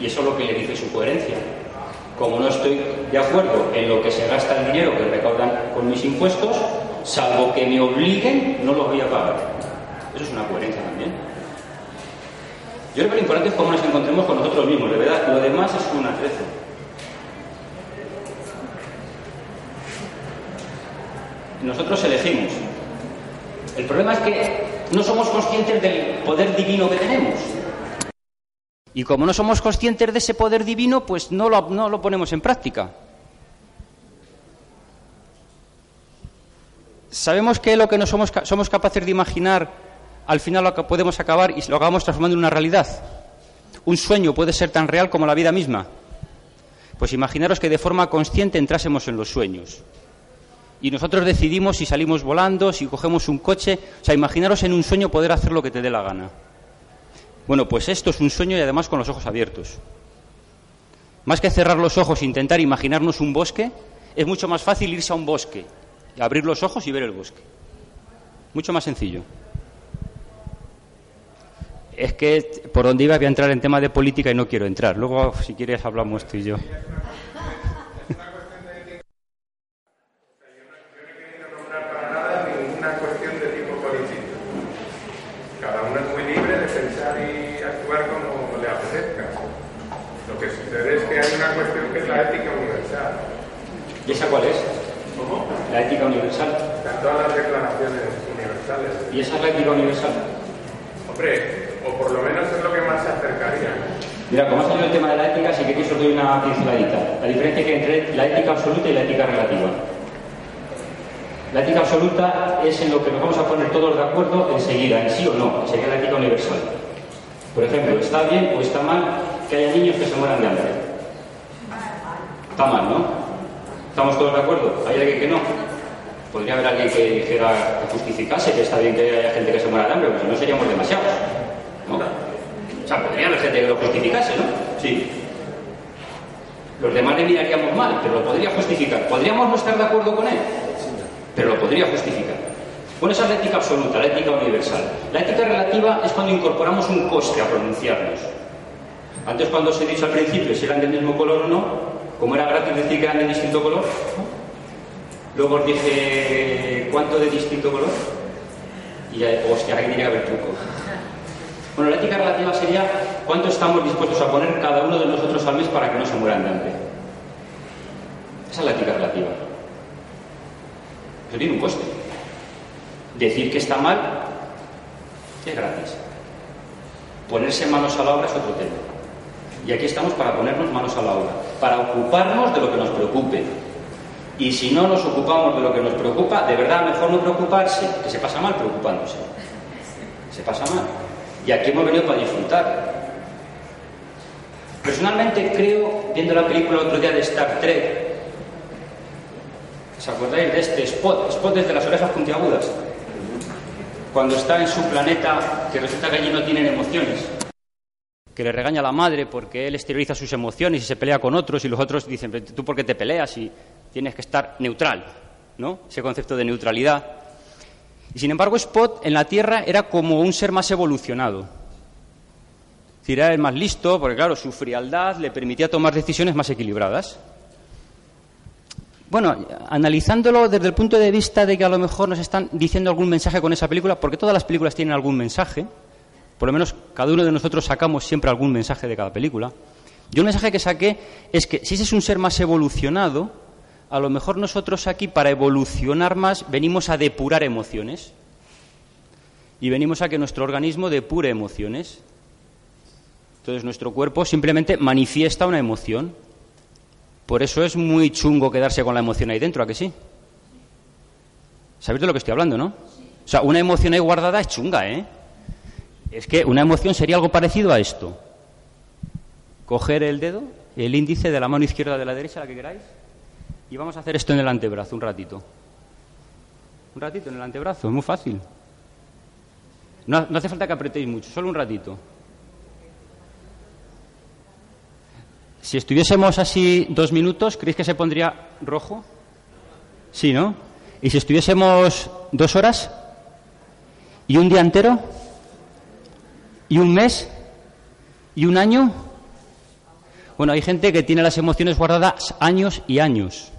Y eso es lo que le dice su coherencia. Como no estoy de acuerdo en lo que se gasta el dinero que recaudan con mis impuestos, salvo que me obliguen, no los voy a pagar. Eso es una coherencia también. Yo creo que lo importante es cómo nos encontremos con nosotros mismos, de verdad. Lo demás es un atrezo. Nosotros elegimos. El problema es que no somos conscientes del poder divino que tenemos. Y como no somos conscientes de ese poder divino, pues no lo, no lo ponemos en práctica. Sabemos que lo que no somos, somos capaces de imaginar, al final lo podemos acabar y lo acabamos transformando en una realidad. ¿Un sueño puede ser tan real como la vida misma? Pues imaginaros que de forma consciente entrásemos en los sueños. Y nosotros decidimos si salimos volando, si cogemos un coche. O sea, imaginaros en un sueño poder hacer lo que te dé la gana. Bueno, pues esto es un sueño y además con los ojos abiertos. Más que cerrar los ojos e intentar imaginarnos un bosque, es mucho más fácil irse a un bosque, abrir los ojos y ver el bosque. Mucho más sencillo. Es que por donde iba voy a entrar en tema de política y no quiero entrar. Luego, si quieres, hablamos tú y yo. ¿Y esa cuál es? ¿Cómo? La ética universal. Están todas las declaraciones universales. ¿Y esa es la ética universal? Hombre, o por lo menos es lo que más se acercaría. Mira, como ha salido el tema de la ética, si queréis os doy una pinceladita. La diferencia que hay entre la ética absoluta y la ética relativa. La ética absoluta es en lo que nos vamos a poner todos de acuerdo enseguida, en sí o no, sería la ética universal. Por ejemplo, ¿está bien o está mal que haya niños que se mueran de hambre? Está mal, ¿no? ¿Estamos todos de acuerdo? ¿Hay alguien que no? Podría haber alguien que dijera, justificase que está bien que haya gente que se muera de hambre, porque no seríamos demasiados. ¿no? O sea, podría haber gente que lo justificase, ¿no? Sí. Los demás le miraríamos mal, pero lo podría justificar. ¿Podríamos no estar de acuerdo con él? Pero lo podría justificar. Bueno, esa es la ética absoluta, la ética universal. La ética relativa es cuando incorporamos un coste a pronunciarnos. Antes, cuando os he dicho al principio si eran del mismo color o no, como era gratis decir que eran de distinto color, luego os dije cuánto de distinto color y ya, hostia, aquí tiene que haber truco. Bueno, la ética relativa sería cuánto estamos dispuestos a poner cada uno de nosotros al mes para que no se mueran de hambre. Esa es la ética relativa. Eso tiene un coste. Decir que está mal es gratis. Ponerse manos a la obra es otro tema. Y aquí estamos para ponernos manos a la obra, para ocuparnos de lo que nos preocupe. Y si no nos ocupamos de lo que nos preocupa, de verdad mejor no preocuparse, que se pasa mal preocupándose. Se pasa mal. Y aquí hemos venido para disfrutar. Personalmente creo, viendo la película el otro día de Star Trek, ¿os acordáis de este Spot? Spot desde las orejas puntiagudas. Cuando está en su planeta, que resulta que allí no tienen emociones que le regaña a la madre porque él exterioriza sus emociones y se pelea con otros y los otros dicen, tú por qué te peleas y tienes que estar neutral, ¿no? Ese concepto de neutralidad. Y sin embargo, Spot en la Tierra era como un ser más evolucionado. Es decir, era el más listo, porque claro, su frialdad le permitía tomar decisiones más equilibradas. Bueno, analizándolo desde el punto de vista de que a lo mejor nos están diciendo algún mensaje con esa película, porque todas las películas tienen algún mensaje, por lo menos cada uno de nosotros sacamos siempre algún mensaje de cada película. Yo el mensaje que saqué es que si ese es un ser más evolucionado, a lo mejor nosotros aquí para evolucionar más venimos a depurar emociones. Y venimos a que nuestro organismo depure emociones. Entonces nuestro cuerpo simplemente manifiesta una emoción. Por eso es muy chungo quedarse con la emoción ahí dentro, ¿a que sí? ¿Sabéis de lo que estoy hablando, no? O sea, una emoción ahí guardada es chunga, ¿eh? Es que una emoción sería algo parecido a esto. Coger el dedo, el índice de la mano izquierda de la derecha, la que queráis, y vamos a hacer esto en el antebrazo un ratito. Un ratito en el antebrazo, es muy fácil. No, hace falta que apretéis mucho, solo un ratito. Si estuviésemos así dos minutos, ¿creéis que se pondría rojo? Sí, ¿no? ¿Y si estuviésemos dos horas? ¿Y un día entero? ¿Y un mes? ¿Y un año? Bueno, hay gente que tiene las emociones guardadas años y años.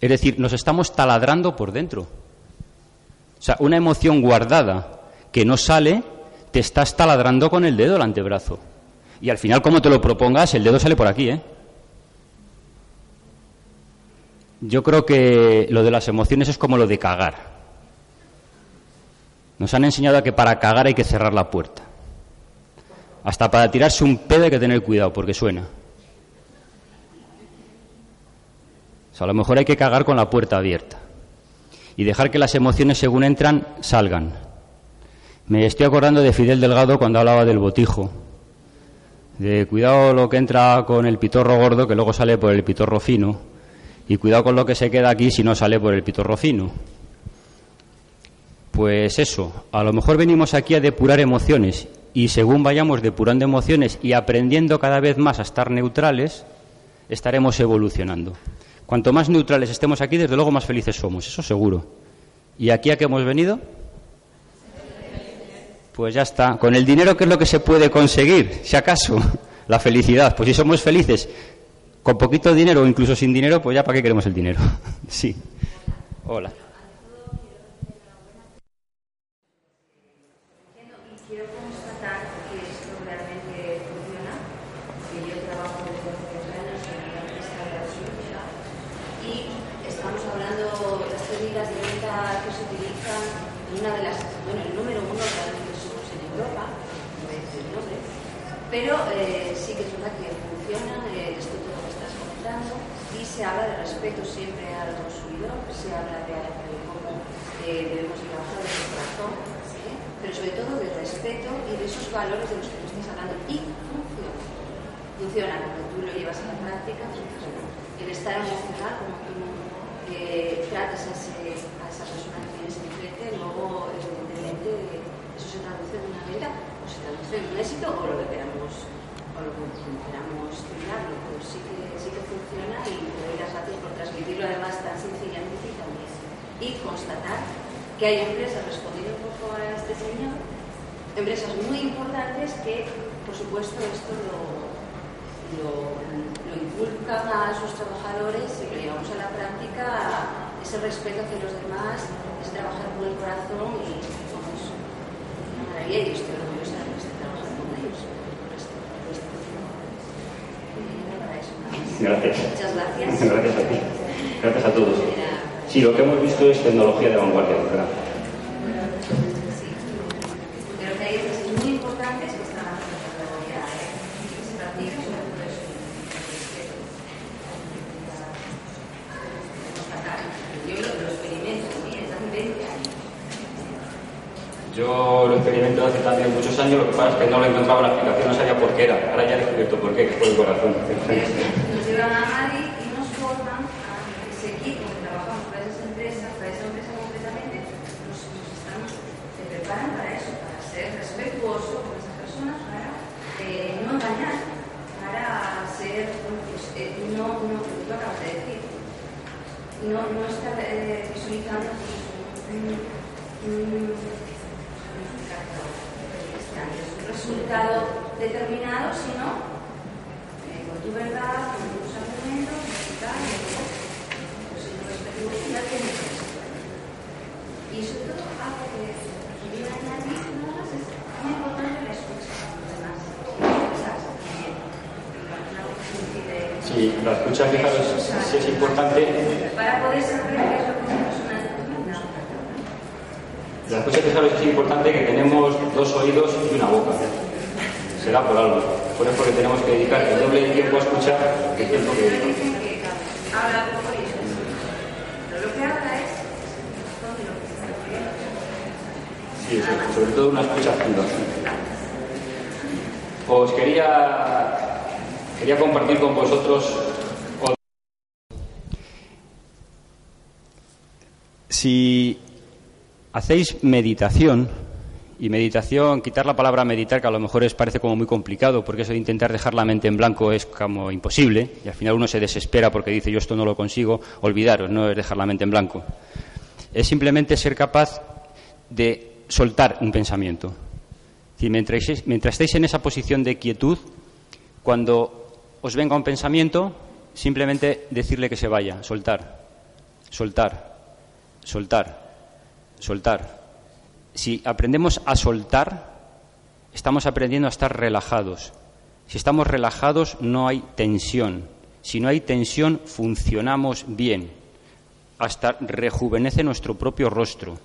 Es decir, nos estamos taladrando por dentro. O sea, una emoción guardada que no sale, te estás taladrando con el dedo el antebrazo. Y al final, como te lo propongas, el dedo sale por aquí, ¿eh? Yo creo que lo de las emociones es como lo de cagar. Nos han enseñado a que para cagar hay que cerrar la puerta. Hasta para tirarse un pedo hay que tener cuidado porque suena. O a lo mejor hay que cagar con la puerta abierta y dejar que las emociones según entran salgan. Me estoy acordando de Fidel Delgado cuando hablaba del botijo. De cuidado lo que entra con el pitorro gordo, que luego sale por el pitorro fino. Y cuidado con lo que se queda aquí si no sale por el pitorro fino. Pues eso, a lo mejor venimos aquí a depurar emociones y según vayamos depurando emociones y aprendiendo cada vez más a estar neutrales, estaremos evolucionando. Cuanto más neutrales estemos aquí, desde luego más felices somos, eso seguro. ¿Y aquí a qué hemos venido? Pues ya está. Con el dinero, ¿qué es lo que se puede conseguir? Si acaso, la felicidad. Pues si somos felices con poquito dinero o incluso sin dinero, pues ya para qué queremos el dinero. [laughs] sí. Hola. Pero eh, sí que es verdad que funciona eh, esto todo lo que estás comentando y se habla de respeto siempre al consumidor, se habla de, de cómo eh, debemos trabajar desde el corazón, pero sobre todo de respeto y de esos valores de los que tú estás hablando y funciona. Funciona cuando tú lo llevas a la práctica, funciona. El estar emocional, como tú tratas a, ese, a esa persona que tienes enfrente, luego evidentemente eso se traduce en una vida o se traduce en un éxito o lo que queramos o lo que queramos tirarlo, pero sí que, sí que funciona y te doy las gracias por transmitirlo además tan sencillamente y también. Y constatar que hay empresas, respondiendo un poco a este señor, empresas muy importantes que, por supuesto, esto lo, lo, lo inculcan a sus trabajadores y lo llevamos a la práctica, ese respeto hacia los demás, es trabajar con el corazón y vamos, una maravilla y estoy orgullosa de estar trabajando con ellos. Gracias. Muchas gracias. Gracias a ti. Gracias a todos. Sí, lo que hemos visto es tecnología de vanguardia, ¿verdad? Pero que hay empresas muy importantes que están haciendo tecnología, ¿eh? Que se practica sobre todo eso. Yo lo, experimento, hace 20 años. Yo lo experimento hace también muchos años, lo que pasa es que no lo encontraba la explicación, no sabía por qué era. Ahora ya he descubierto por qué, que es por el corazón. Nos llevan a Madrid y nos forman a ese equipo que trabajamos para esas empresas, para esa empresa concretamente, nos, nos están, se preparan para eso, para ser respetuoso con esas personas, para eh, no engañar, para ser, bueno, pues, eh, no, no, lo que tú acabas de decir, no, no estar eh, visualizando pues, un, un, un resultado determinado, sino eh, con tu verdad, con tus argumentos, y tal, y luego, pues si no respetuoso, ya tienes eso. Y sobre todo, algo que quería añadir nada más es muy importante la escucha a los demás. Escuchas también. Una cuestión de Sí, la escucha, fijaros, sí es importante. para poder saber qué es lo que una persona necesita. La escucha, fijaros, es importante que tenemos dos oídos y una boca. Será por algo. Por eso que tenemos que dedicar el doble de tiempo a escuchar que el tiempo que Siempre dedicamos. dicen que habla poco y eso es. Pero lo que habla es razón de lo que está ocurriendo. Sí, sobre- sobre todo una escucha activa. Os quería, quería compartir con vosotros. o- Si hacéis meditación, y meditación, quitar la palabra meditar, que a lo mejor os parece como muy complicado, porque eso de intentar dejar la mente en blanco es como imposible, y al final uno se desespera porque dice yo esto no lo consigo, olvidaros, no es dejar la mente en blanco. Es simplemente ser capaz de soltar un pensamiento. Decir, mientras, mientras estéis en esa posición de quietud, cuando os venga un pensamiento, simplemente decirle que se vaya, soltar, soltar, soltar, soltar. Si aprendemos a soltar, estamos aprendiendo a estar relajados. Si estamos relajados, no hay tensión. Si no hay tensión, funcionamos bien. Hasta rejuvenece nuestro propio rostro.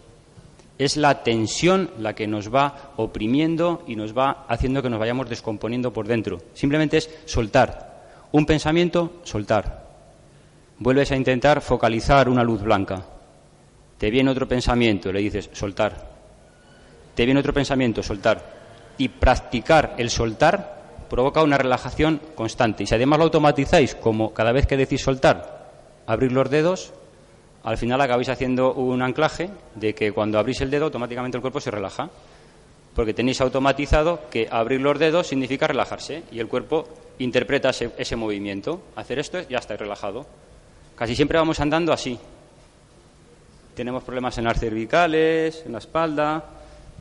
Es la tensión la que nos va oprimiendo y nos va haciendo que nos vayamos descomponiendo por dentro. Simplemente es soltar. Un pensamiento, soltar. Vuelves a intentar focalizar una luz blanca. Te viene otro pensamiento, le dices soltar. Te viene otro pensamiento, soltar. Y practicar el soltar provoca una relajación constante. Y si además lo automatizáis, como cada vez que decís soltar, abrir los dedos, al final acabáis haciendo un anclaje de que cuando abrís el dedo automáticamente el cuerpo se relaja. Porque tenéis automatizado que abrir los dedos significa relajarse y el cuerpo interpreta ese, movimiento. Hacer esto ya está relajado. Casi siempre vamos andando así. Tenemos problemas en las cervicales, en la espalda,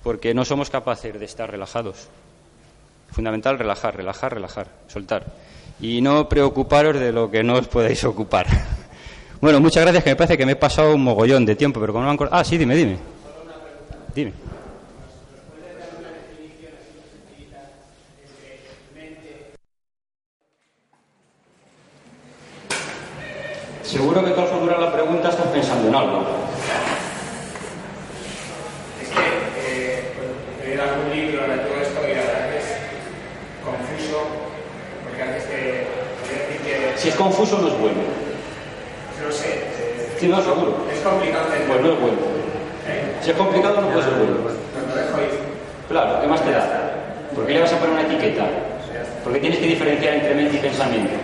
porque no somos capaces de estar relajados. Fundamental relajar, relajar, relajar, soltar. Y no preocuparos de lo que no os podéis ocupar. [laughs] bueno, muchas gracias, que me parece que me he pasado un mogollón de tiempo, pero como no han... Ah, sí, dime, dime. Dime. Seguro que todos al la pregunta estás pensando en algo. algún libro de todo esto y la verdad que es confuso, porque antes te decir que... Si es confuso no es bueno. No sé. sí, no, seguro. Es complicado. Pues no es bueno. ¿Eh? Si es complicado no puede ser bueno. Pues lo dejo ir. Claro, ¿qué más te da? ¿Por qué le vas a poner una etiqueta? Porque tienes que diferenciar entre mente y pensamiento.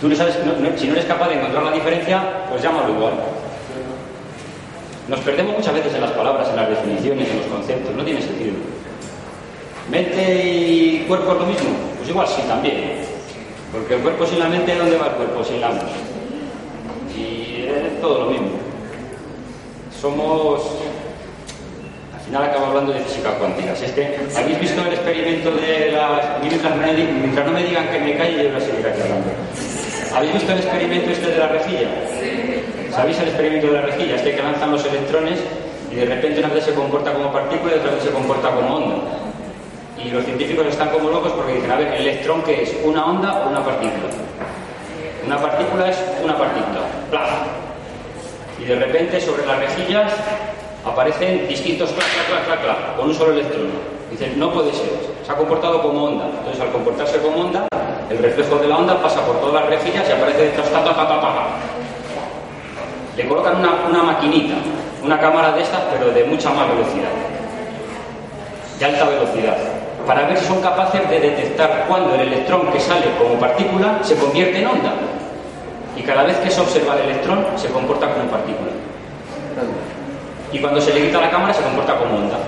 Tú no sabes, si no eres capaz de encontrar la diferencia, pues llámalo igual. Nos perdemos muchas veces en las palabras, en las definiciones, en los conceptos, no tiene sentido. ¿Mente y cuerpo es lo mismo? Pues igual sí, también. Porque el cuerpo sin la mente, ¿dónde va el cuerpo sin la mente? Y es todo lo mismo. Somos. Al final acabo hablando de física cuántica. que, ¿habéis visto el experimento de las. Mientras, mientras no me digan que me calle, yo voy a seguir aquí hablando. ¿Habéis visto el experimento este de la rejilla? ¿Sabéis el experimento de la rejilla? Este que lanzan los electrones y de repente una vez se comporta como partícula y otra vez se comporta como onda. Y los científicos están como locos porque dicen, a ver, ¿el electrón qué es? ¿Una onda o una partícula? Una partícula es una partícula, ¡plaf! Y de repente sobre las rejillas aparecen distintos clac, clac, clac, clac, con un solo electrón. Dicen, no puede ser, se ha comportado como onda. Entonces, al comportarse como onda, el reflejo de la onda pasa por todas las rejillas y aparece detrás, ta, ta, ta, ta, le colocan una, maquinita, una cámara de estas, pero de mucha más velocidad, de alta velocidad, para ver si son capaces de detectar cuando el electrón que sale como partícula se convierte en onda. Y cada vez que se observa el electrón, se comporta como partícula. Y cuando se le quita la cámara, se comporta como onda.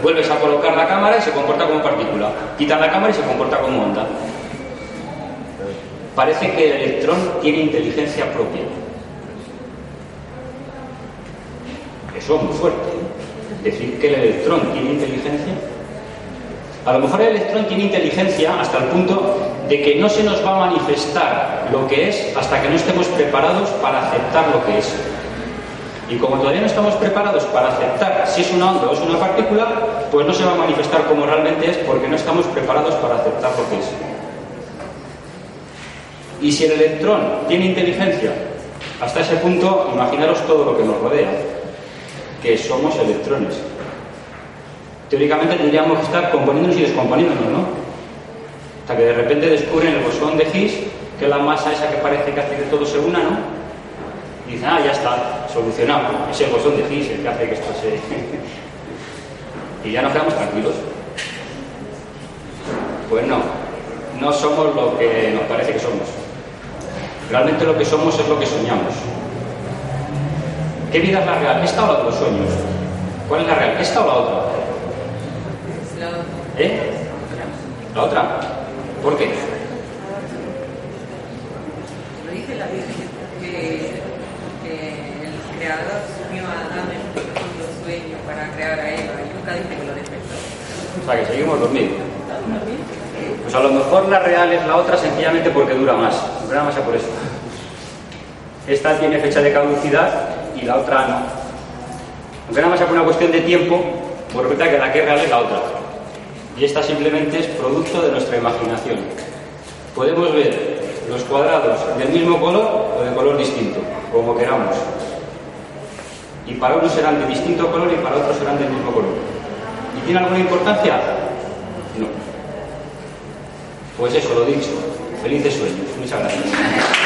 Vuelves a colocar la cámara y se comporta como partícula. Quita la cámara y se comporta como onda. Parece que el electrón tiene inteligencia propia. Eso es muy fuerte. Decir que el electrón tiene inteligencia. A lo mejor el electrón tiene inteligencia hasta el punto de que no se nos va a manifestar lo que es hasta que no estemos preparados para aceptar lo que es. Y como todavía no estamos preparados para aceptar si es una onda o es una partícula, pues no se va a manifestar como realmente es porque no estamos preparados para aceptar lo que es. Y si el electrón tiene inteligencia, hasta ese punto, imaginaros todo lo que nos rodea que somos electrones. Teóricamente tendríamos que estar componiéndonos y descomponiéndonos, ¿no? Hasta que de repente descubren el bosón de Higgs, que es la masa esa que parece que hace que todo se una, ¿no? Y dicen, ah, ya está, solucionado. Es el bosón de Higgs el que hace que esto se... [laughs] y ya nos quedamos tranquilos. Pues no, no somos lo que nos parece que somos. Realmente lo que somos es lo que soñamos. ¿Qué vida es la real? ¿Esta o la de los sueños? ¿Cuál es la real? ¿Esta o la otra? ¿Eh? ¿La otra? ¿Por qué? Lo dice la Virgen, que, el creador sumió a Adán en un profundo sueño para crear a Eva y nunca dice que lo despertó. O sea, que seguimos dormidos. Pues a lo mejor la real es la otra sencillamente porque dura más. Dura más por eso. Esta tiene fecha de caducidad y la otra no. Aunque nada más sea por una cuestión de tiempo, pues resulta que la que es real es la otra. Y esta simplemente es producto de nuestra imaginación. Podemos ver los cuadrados del mismo color o de color distinto, como queramos. Y para unos serán de distinto color y para otros serán del mismo color. ¿Y tiene alguna importancia? No. Pues eso, lo dicho. Felices sueños. Muchas gracias.